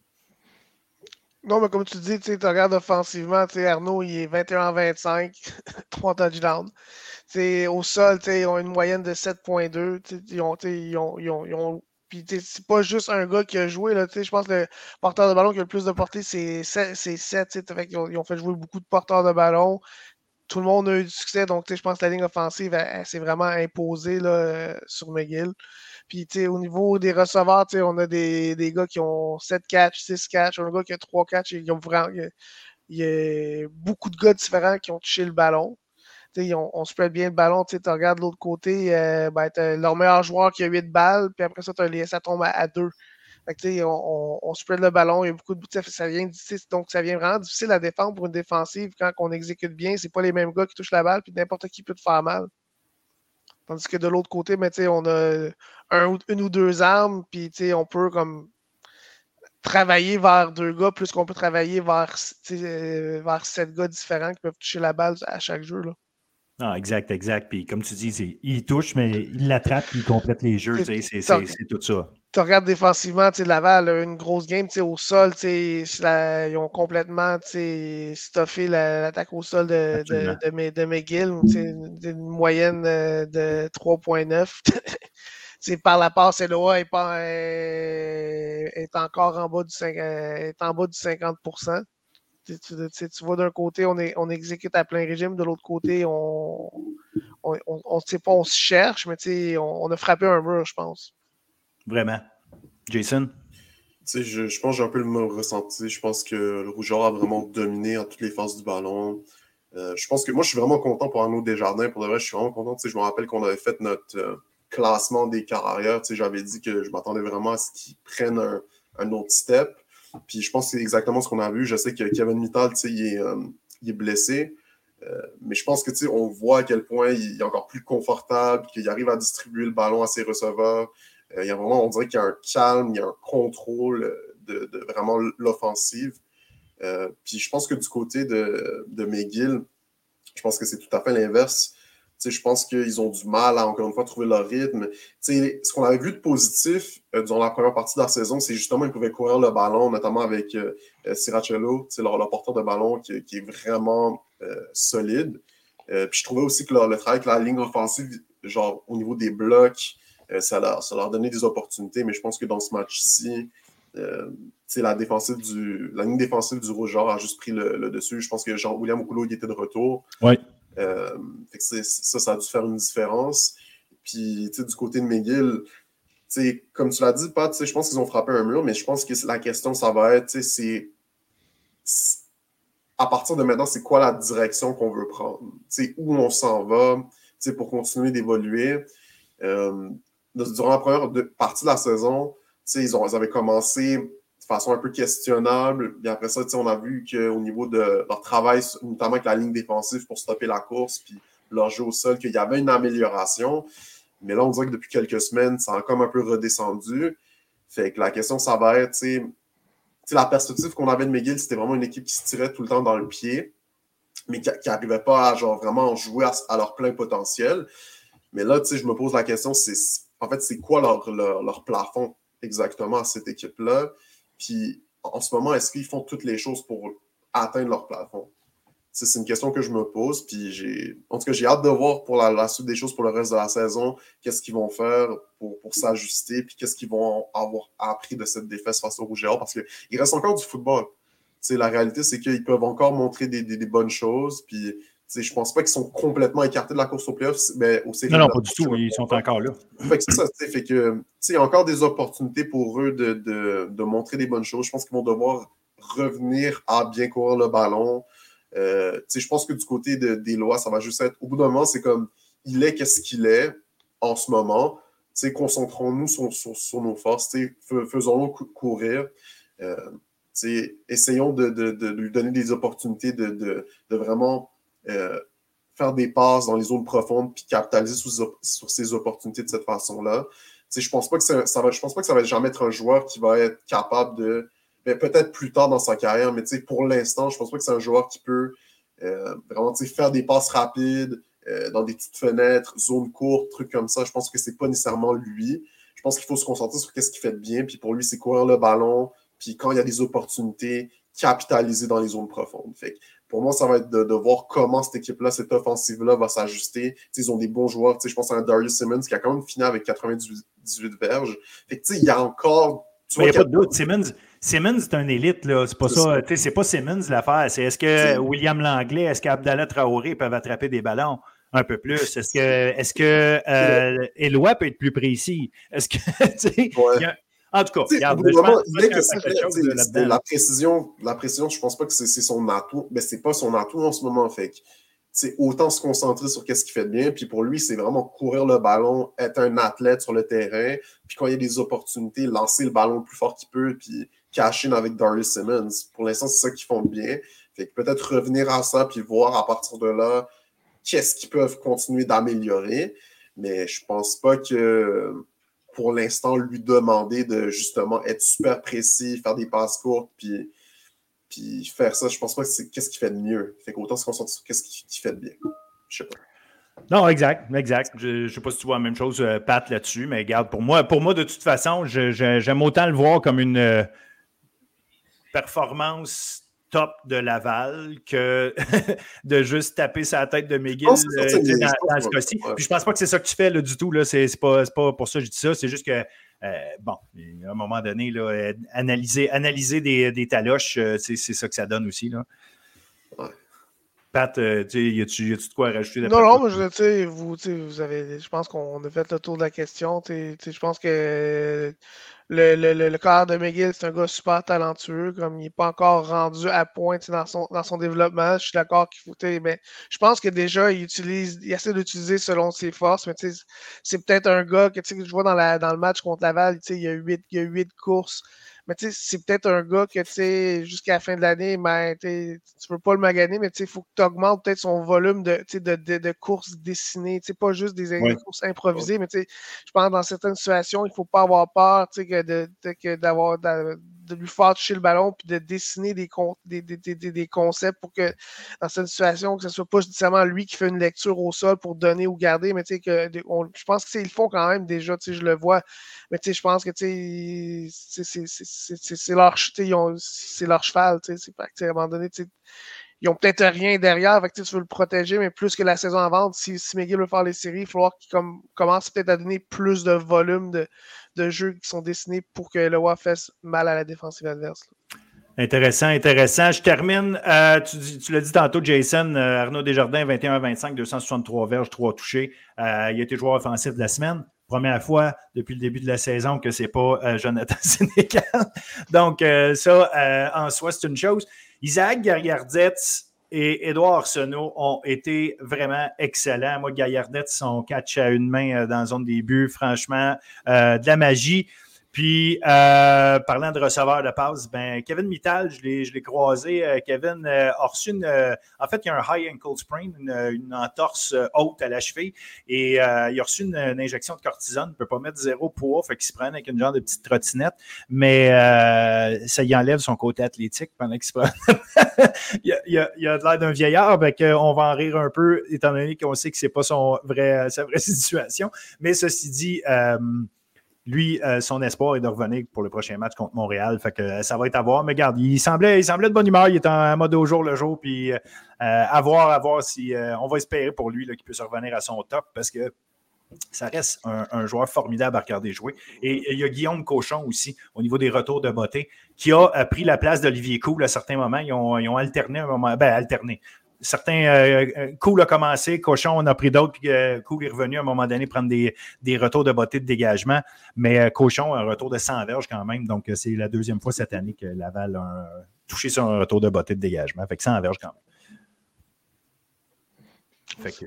Non, mais comme tu dis, tu regardes offensivement, Arnaud, il est 21-25, 3 touchdowns. au sol, ils ont une moyenne de 7.2. Ils ont, ils ont, ils ont, ils ont puis c'est pas juste un gars qui a joué. Je pense que le porteur de ballon qui a le plus de portée, c'est 7. Ils ont, ils ont fait jouer beaucoup de porteurs de ballon. Tout le monde a eu du succès. Donc, je pense que la ligne offensive, s'est vraiment imposée là, euh, sur McGill. Puis, au niveau des receveurs, on a des, des, gars qui ont 7 catchs, 6 catchs, un gars qui a 3 catchs. Il y a beaucoup de gars différents qui ont touché le ballon. On, on spread bien le ballon. Tu regardes de l'autre côté, euh, ben, leur meilleur joueur qui a 8 balles, puis après ça, ça tombe à, 2. on, on, spread le ballon, il y a beaucoup de ça vient, donc ça vient vraiment difficile à défendre pour une défensive quand on exécute bien. C'est pas les mêmes gars qui touchent la balle, puis n'importe qui peut te faire mal. Tandis que de l'autre côté, ben, on a un, une ou deux armes, puis on peut comme travailler vers deux gars plus qu'on peut travailler vers, euh, vers sept gars différents qui peuvent toucher la balle à chaque jeu. Ah, exact, exact. Puis comme tu dis, il touche, mais il l'attrape, il complète les jeux. C'est tout ça tu regardes défensivement, Laval a une grosse game au sol. ils ont complètement stuffé l'attaque au sol de, de, de, de McGill. Une moyenne euh, de 3.9. par la passe, Eloa est, pas, est encore en bas du, 5, euh, est en bas du 50 tu, tu, vois, d'un côté, on, est, on exécute à plein régime, de l'autre côté, on, on, on, on, pas, on se cherche, mais on, on a frappé un mur, je pense. Vraiment. Jason? Je, je pense que j'ai un peu le même ressenti. Je pense que le Rougeur a vraiment dominé en toutes les phases du ballon. Euh, je pense que moi, je suis vraiment content pour Arnaud Desjardins. Pour de vrai, je suis vraiment content. Je me rappelle qu'on avait fait notre euh, classement des carrières. J'avais dit que je m'attendais vraiment à ce qu'ils prennent un, un, autre step. Puis je pense que c'est exactement ce qu'on a vu. Je sais que Kevin Mittal, il est, euh, il est blessé. mais je pense que on voit à quel point il est encore plus confortable, qu'il arrive à distribuer le ballon à ses receveurs, euh, il y a vraiment, on dirait qu'il y a un calme, il y a un contrôle de, vraiment l'offensive. Euh, puis je pense que du côté de, de McGill, je pense que c'est tout à fait l'inverse. Je pense qu'ils ont du mal à, encore une fois, trouver leur rythme. ce qu'on avait vu de positif euh, durant la première partie de la saison, c'est justement qu'ils pouvaient courir le ballon, notamment avec euh, Siracello, leur, leur, porteur de ballon qui, est vraiment solide. puis je trouvais aussi que le travail avec la ligne offensive, genre au niveau des blocs, euh, ça, leur, ça leur donnait des opportunités, mais je pense que dans ce match-ci, euh, la, défensive du, la ligne défensive du Rougeur a juste pris le, dessus. Je pense que Jean-William Okulo était de retour. Ouais. Euh, ça, ça a dû faire une différence. Puis, du côté de McGill, comme tu l'as dit, Pat, je pense qu'ils ont frappé un mur, mais je pense que la question, ça va être, c'est à partir de maintenant, c'est quoi la direction qu'on veut prendre? où on s'en va pour continuer d'évoluer. Euh, durant la première partie de la saison, ils, avaient commencé façon un peu questionnable. Après ça, on a vu qu'au niveau de leur travail, notamment avec la ligne défensive pour stopper la course, puis leur jeu au sol, qu'il y avait une amélioration. Mais là, on dirait que depuis quelques semaines, ça a comme un peu redescendu. Fait que la question, ça va être, la perspective qu'on avait de McGill, c'était vraiment une équipe qui se tirait tout le temps dans le pied, mais qui n'arrivait pas à genre, vraiment jouer à, leur plein potentiel. Mais là, je me pose la question, c'est en fait, c'est quoi leur, plafond exactement à cette équipe-là? Puis en ce moment, est-ce qu'ils font toutes les choses pour atteindre leur plafond? c'est une question que je me pose. Puis j'ai, en tout cas, j'ai hâte de voir pour la, suite des choses pour le reste de la saison, qu'est-ce qu'ils vont faire pour, s'ajuster, puis qu'est-ce qu'ils vont avoir appris de cette défaite face au Rouge parce qu'il reste encore du football. la réalité, c'est qu'ils peuvent encore montrer des, bonnes choses. Je pense pas qu'ils sont complètement écartés de la course aux playoffs, mais au Non, non, pas du tout. Ils sont encore là. Fait que ça, fait que, il y a encore des opportunités pour eux de, de, de montrer des bonnes choses. Je pense qu'ils vont devoir revenir à bien courir le ballon. Euh, je pense que du côté des lois, ça va juste être, au bout d'un moment, c'est comme, il est qu'est-ce qu'il est en ce moment. Concentrons-nous sur, sur, nos forces, faisons-le courir. Euh, essayons de, de, de, lui donner des opportunités de, vraiment euh, faire des passes dans les zones profondes puis capitaliser sur, ces opportunités de cette façon-là. Je pense pas que ça, va, je pense pas que ça va jamais être un joueur qui va être capable de mais peut-être plus tard dans sa carrière. Mais pour l'instant, je pense pas que c'est un joueur qui peut euh, vraiment faire des passes rapides euh, dans des petites fenêtres, zones courtes, trucs comme ça. Je pense que c'est pas nécessairement lui. Je pense qu'il faut se concentrer sur qu'est-ce qu'il fait de bien. Puis pour lui, c'est courir le ballon. Puis quand il y a des opportunités, capitaliser dans les zones profondes. Pour moi, ça va être de, voir comment cette équipe-là, cette offensive-là va s'ajuster. Ils ont des bons joueurs. Je pense à un Darius Simmons qui a quand même fini avec 98 verges. Fait il y a encore. il n'y a pas de doute. Simmons, Simmons, c'est un élite, là. C'est pas ça. C'est pas Simmons l'affaire. C'est est-ce que William Langlais, est-ce qu'Abdallah Traoré peuvent attraper des ballons? Un peu plus? Est-ce que, est-ce que euh, Eloi peut être plus précis? Est-ce que, En tout cas, regarde, la précision, la précision, je pense pas que c'est son atout, mais c'est pas son atout en ce moment. Fait c'est autant se concentrer sur qu'est-ce qu'il fait de bien. Puis pour lui, c'est vraiment courir le ballon, être un athlète sur le terrain. Puis quand il y a des opportunités, lancer le ballon le plus fort qu'il peut. Puis cash avec Darius Simmons. Pour l'instant, c'est ça qu'ils font bien. Fait que peut-être revenir à ça puis voir à partir de là qu'est-ce qu'ils peuvent continuer d'améliorer. Mais je pense pas que pour l'instant, lui demander de justement être super précis, faire des passes courtes, puis, puis faire ça, je pense pas que c'est qu'est-ce qu'il fait de mieux. Fait qu'autant se concentrer sur qu'est-ce qu'il fait de bien. Je sais pas. Non, exact, exact. Je ne sais pas si tu vois la même chose, euh, Pat, là-dessus, mais regarde, pour moi, pour moi, de toute façon, j'aime autant le voir comme une, euh, performance top de Laval que de juste taper sa tête de McGill euh, dans, ce cas-ci. Puis je pense pas que c'est ça que tu fais là, du tout. Ce n'est pas, pas, pour ça que je dis ça. C'est juste que, euh, bon, à un moment donné, là, euh, analyser, analyser des, des taloches, c'est ça que ça donne aussi. Là. Pat, tu y a-tu de quoi rajouter? Non, non, mais je, vous, vous avez, je pense qu'on a fait le tour de la question. Je pense que le, le, le, corps de McGill, c'est un gars super talentueux, comme il n'est pas encore rendu à point dans son, dans son développement. Je suis d'accord qu'il faut. Mais je pense que déjà, il utilise, il essaie d'utiliser selon ses forces, mais c'est peut-être un gars que je vois dans, la, dans le match contre Laval, il y a huit courses. Mais tu sais, c'est peut-être un gars que, tu sais, jusqu'à la fin de l'année, ben, tu ne peux pas le maganer, mais tu il faut que tu augmentes peut-être son volume de, de, de, de courses dessinées. Tu sais, pas juste des courses improvisées, mais tu sais, je pense que dans certaines situations, il ne faut pas avoir peur, tu sais, de, d'avoir, de lui faire toucher le ballon puis de dessiner des, des, des, des, concepts pour que dans cette situation, que ce soit pas nécessairement lui qui fait une lecture au sol pour donner ou garder, mais tu sais, que je pense qu'ils le font quand même déjà, tu sais, je le vois. Mais tu sais, je pense que tu c'est leur, leur cheval, tu sais, à un moment tu ils ont peut-être rien derrière, tu veux le protéger, mais plus que la saison avant, si, si McGill veut faire les séries, il va falloir qu'il commence peut-être à donner plus de volume de, de, jeux qui sont dessinés pour que le WA fasse mal à la défensive adverse. Intéressant, intéressant. Je termine. Euh, tu, l'as dit tantôt, Jason, euh, Arnaud Desjardins, 21-25, 263 verges, 3 touchés. Euh, il a été joueur offensif de la semaine. Première fois depuis le début de la saison que ce n'est pas Jonathan Sénécal. Donc, ça, en soi, c'est une chose. Isaac Garriardette et Edouard Arsenault ont été vraiment excellents. Moi, Garriardette, son catch à une main euh, dans la zone des buts, franchement, euh, de la magie. Puis, euh, parlant de receveur de passe, ben, Kevin Mittal, je l'ai croisé. Euh, Kevin euh, a reçu une. en fait, il y a un high ankle sprain, une, entorse haute à la cheville. Et il a reçu une, injection de cortisone. Il ne peut pas mettre zéro poids, fait qu'il se prend avec une genre de petite trottinette. Mais ça y enlève son côté athlétique pendant qu'il se prend. il, a, il, a, l'air d'un vieillard, ben, on va en rire un peu, étant donné qu'on sait que ce n'est pas son vrai, sa vraie situation. Mais ceci dit, lui, euh, son espoir est de revenir pour le prochain match contre Montréal. Fait que ça va être à voir. Mais regarde, il semblait, il semblait de bonne humeur. Il est en mode au jour le jour. Puis à voir, à voir si on va espérer pour lui qu'il puisse revenir à son top parce que ça reste un, joueur formidable à regarder jouer. Et il y a Guillaume Cochon aussi, au niveau des retours de beauté, qui a pris la place d'Olivier Cool à certains moments. Ils ont, alterné un moment, ben alterné. Certains euh, euh, Cool a commencé, Cochon on a pris d'autres, puis euh, Cool est revenu à un moment donné prendre des, retours de beauté de dégagement. Mais Cochon a un retour de 100 verges quand même. Donc, c'est la deuxième fois cette année que Laval a touché sur un retour de beauté de dégagement. Fait que 100 verges quand même. Fait que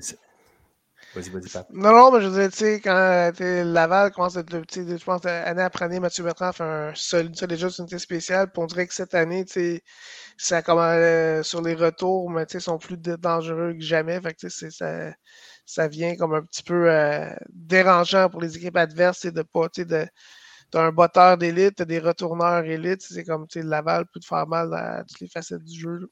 Vas-y, vas-y, Pat. Non, non, mais je veux dire, tu sais, quand Laval commence à être, je pense, année après année, Mathieu Bertrand fait un seul, déjà une unité spéciale. Puis on dirait que cette année, tu sais, ça comme euh, sur les retours, mais tu sais, sont plus dangereux que jamais. Fait que, tu sais, ça, ça vient comme un petit peu euh, dérangeant pour les équipes adverses, de pas, tu sais, de. T'as un botteur d'élite, t'as des retourneurs élites, c'est comme, tu sais, Laval peut te faire mal à toutes les facettes du jeu.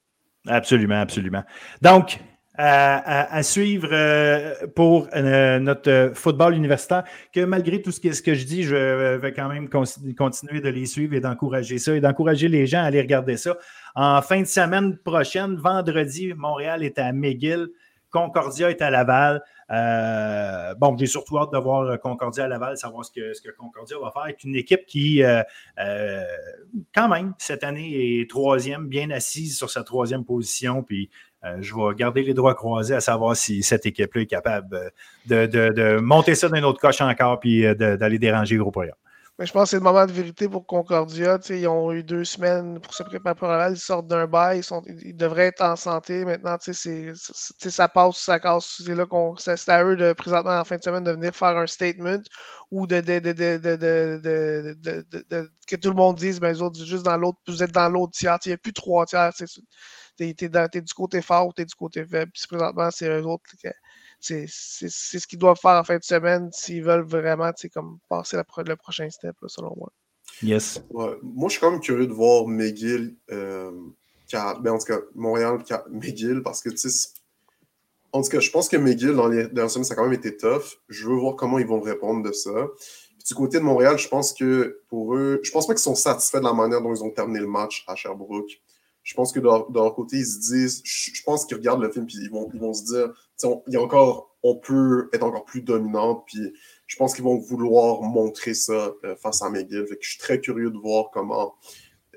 Absolument, absolument. Donc, à, suivre euh, pour euh, notre football universitaire, que malgré tout ce que, je dis, je vais quand même continuer de les suivre et d'encourager ça et d'encourager les gens à aller regarder ça. En fin de semaine prochaine, vendredi, Montréal est à McGill, Concordia est à Laval. Euh, bon, j'ai surtout hâte de voir Concordia à Laval, savoir ce que, ce que Concordia va faire avec une équipe qui, quand même, cette année est troisième, bien assise sur sa troisième position. Puis euh, je vais garder les droits croisés à savoir si cette équipe-là est capable euh, de, monter ça d'un autre coche encore puis euh, d'aller déranger le groupe Mais je pense que c'est le moment de vérité pour Concordia. ils ont eu deux semaines pour se préparer pour Laval. Ils sortent d'un bail. Ils, devraient être en santé. Maintenant, ça passe, ça casse. C'est là qu'on, c'est à eux de présentement en fin de semaine de venir faire un statement ou de, que tout le monde dise, ben, autres, juste dans l'autre, vous êtes dans l'autre tiers. Il n'y a plus trois tiers t'es es, du côté fort ou t'es du côté faible. Puis présentement, c'est eux autres. C'est ce qu'ils doivent faire en fin de semaine s'ils veulent vraiment comme passer le prochain step, selon moi. Yes. moi, je suis quand même curieux de voir McGill, euh, ben, en tout cas, Montréal, McGill, parce que, tu sais, en tout cas, je pense que McGill, dans les dernières semaines, ça a quand même été tough. Je veux voir comment ils vont répondre de ça. du côté de Montréal, je pense que pour eux, je pense pas qu'ils sont satisfaits de la manière dont ils ont terminé le match à Sherbrooke je pense que de leur, côté, ils se disent, je, pense qu'ils regardent le film puis ils vont, ils vont se dire, on, il y a encore, on peut être encore plus dominant, puis je pense qu'ils vont vouloir montrer ça euh, face à McGill. Fait que je suis très curieux de voir comment,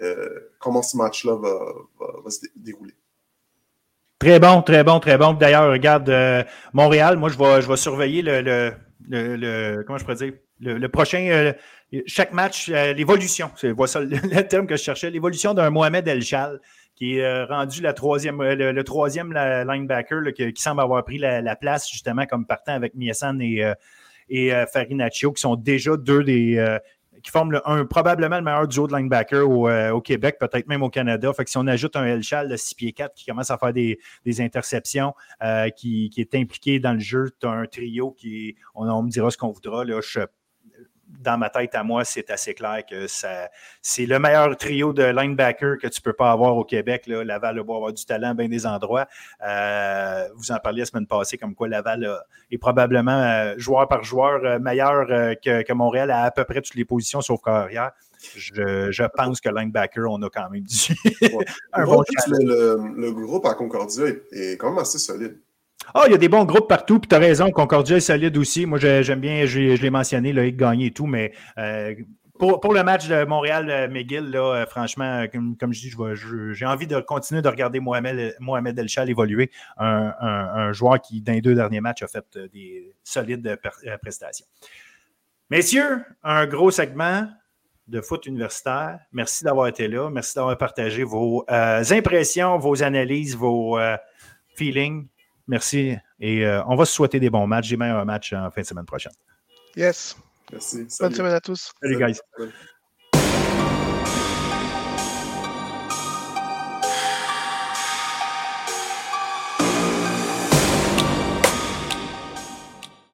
euh, comment ce match-là va, se dérouler. Très bon, très bon, très bon. D'ailleurs, regarde euh, Montréal, moi je vais, je vais surveiller le, le, le, comment je pourrais dire, le, prochain, chaque match, l'évolution, c'est le, terme que je cherchais, l'évolution d'un Mohamed Elchal qui est euh, rendu troisième, euh, le, troisième linebacker qui, semble avoir pris la, place justement comme partant avec Miesan et, euh, Farinaccio, qui sont déjà deux des. qui forment probablement le meilleur duo de linebacker au, Québec, peut-être même au Canada. Fait que si on ajoute un Elchal de 6 pieds 4 qui commence à faire des, interceptions, qui, est impliqué dans le jeu, tu as un trio qui, on, me dira ce qu'on voudra. Là, je dans ma tête à moi, c'est assez clair que c'est le meilleur trio de linebacker que tu ne peux pas avoir au Québec. Là. Laval va avoir du talent à bien des endroits. Euh, vous en parliez la semaine passée, comme quoi Laval est probablement euh, joueur par joueur euh, meilleur que, Montréal à à peu près toutes les positions sauf carrière. Je, pense que linebacker, on a quand même du. un bon le, le, groupe à Concordia est quand même assez solide. Ah, il y a des bons groupes partout, puis tu as raison, Concordia est solide aussi. Moi, j'aime bien, je, l'ai mentionné, il gagné et tout, mais euh, pour, le match de Montréal-McGill, là, euh, franchement, comme, je dis, j'ai envie de continuer de regarder Mohamed, Mohamed Elchal évoluer, un, joueur qui, dans les deux derniers matchs, a fait euh, des solides prestations. Messieurs, un gros segment de foot universitaire. Merci d'avoir été là. Merci d'avoir partagé vos impressions, vos analyses, vos feelings Merci. Et euh, on va se souhaiter des bons matchs. J'ai même un match en fin de semaine prochaine. Yes. Merci. Bonne semaine à tous. Salut, guys.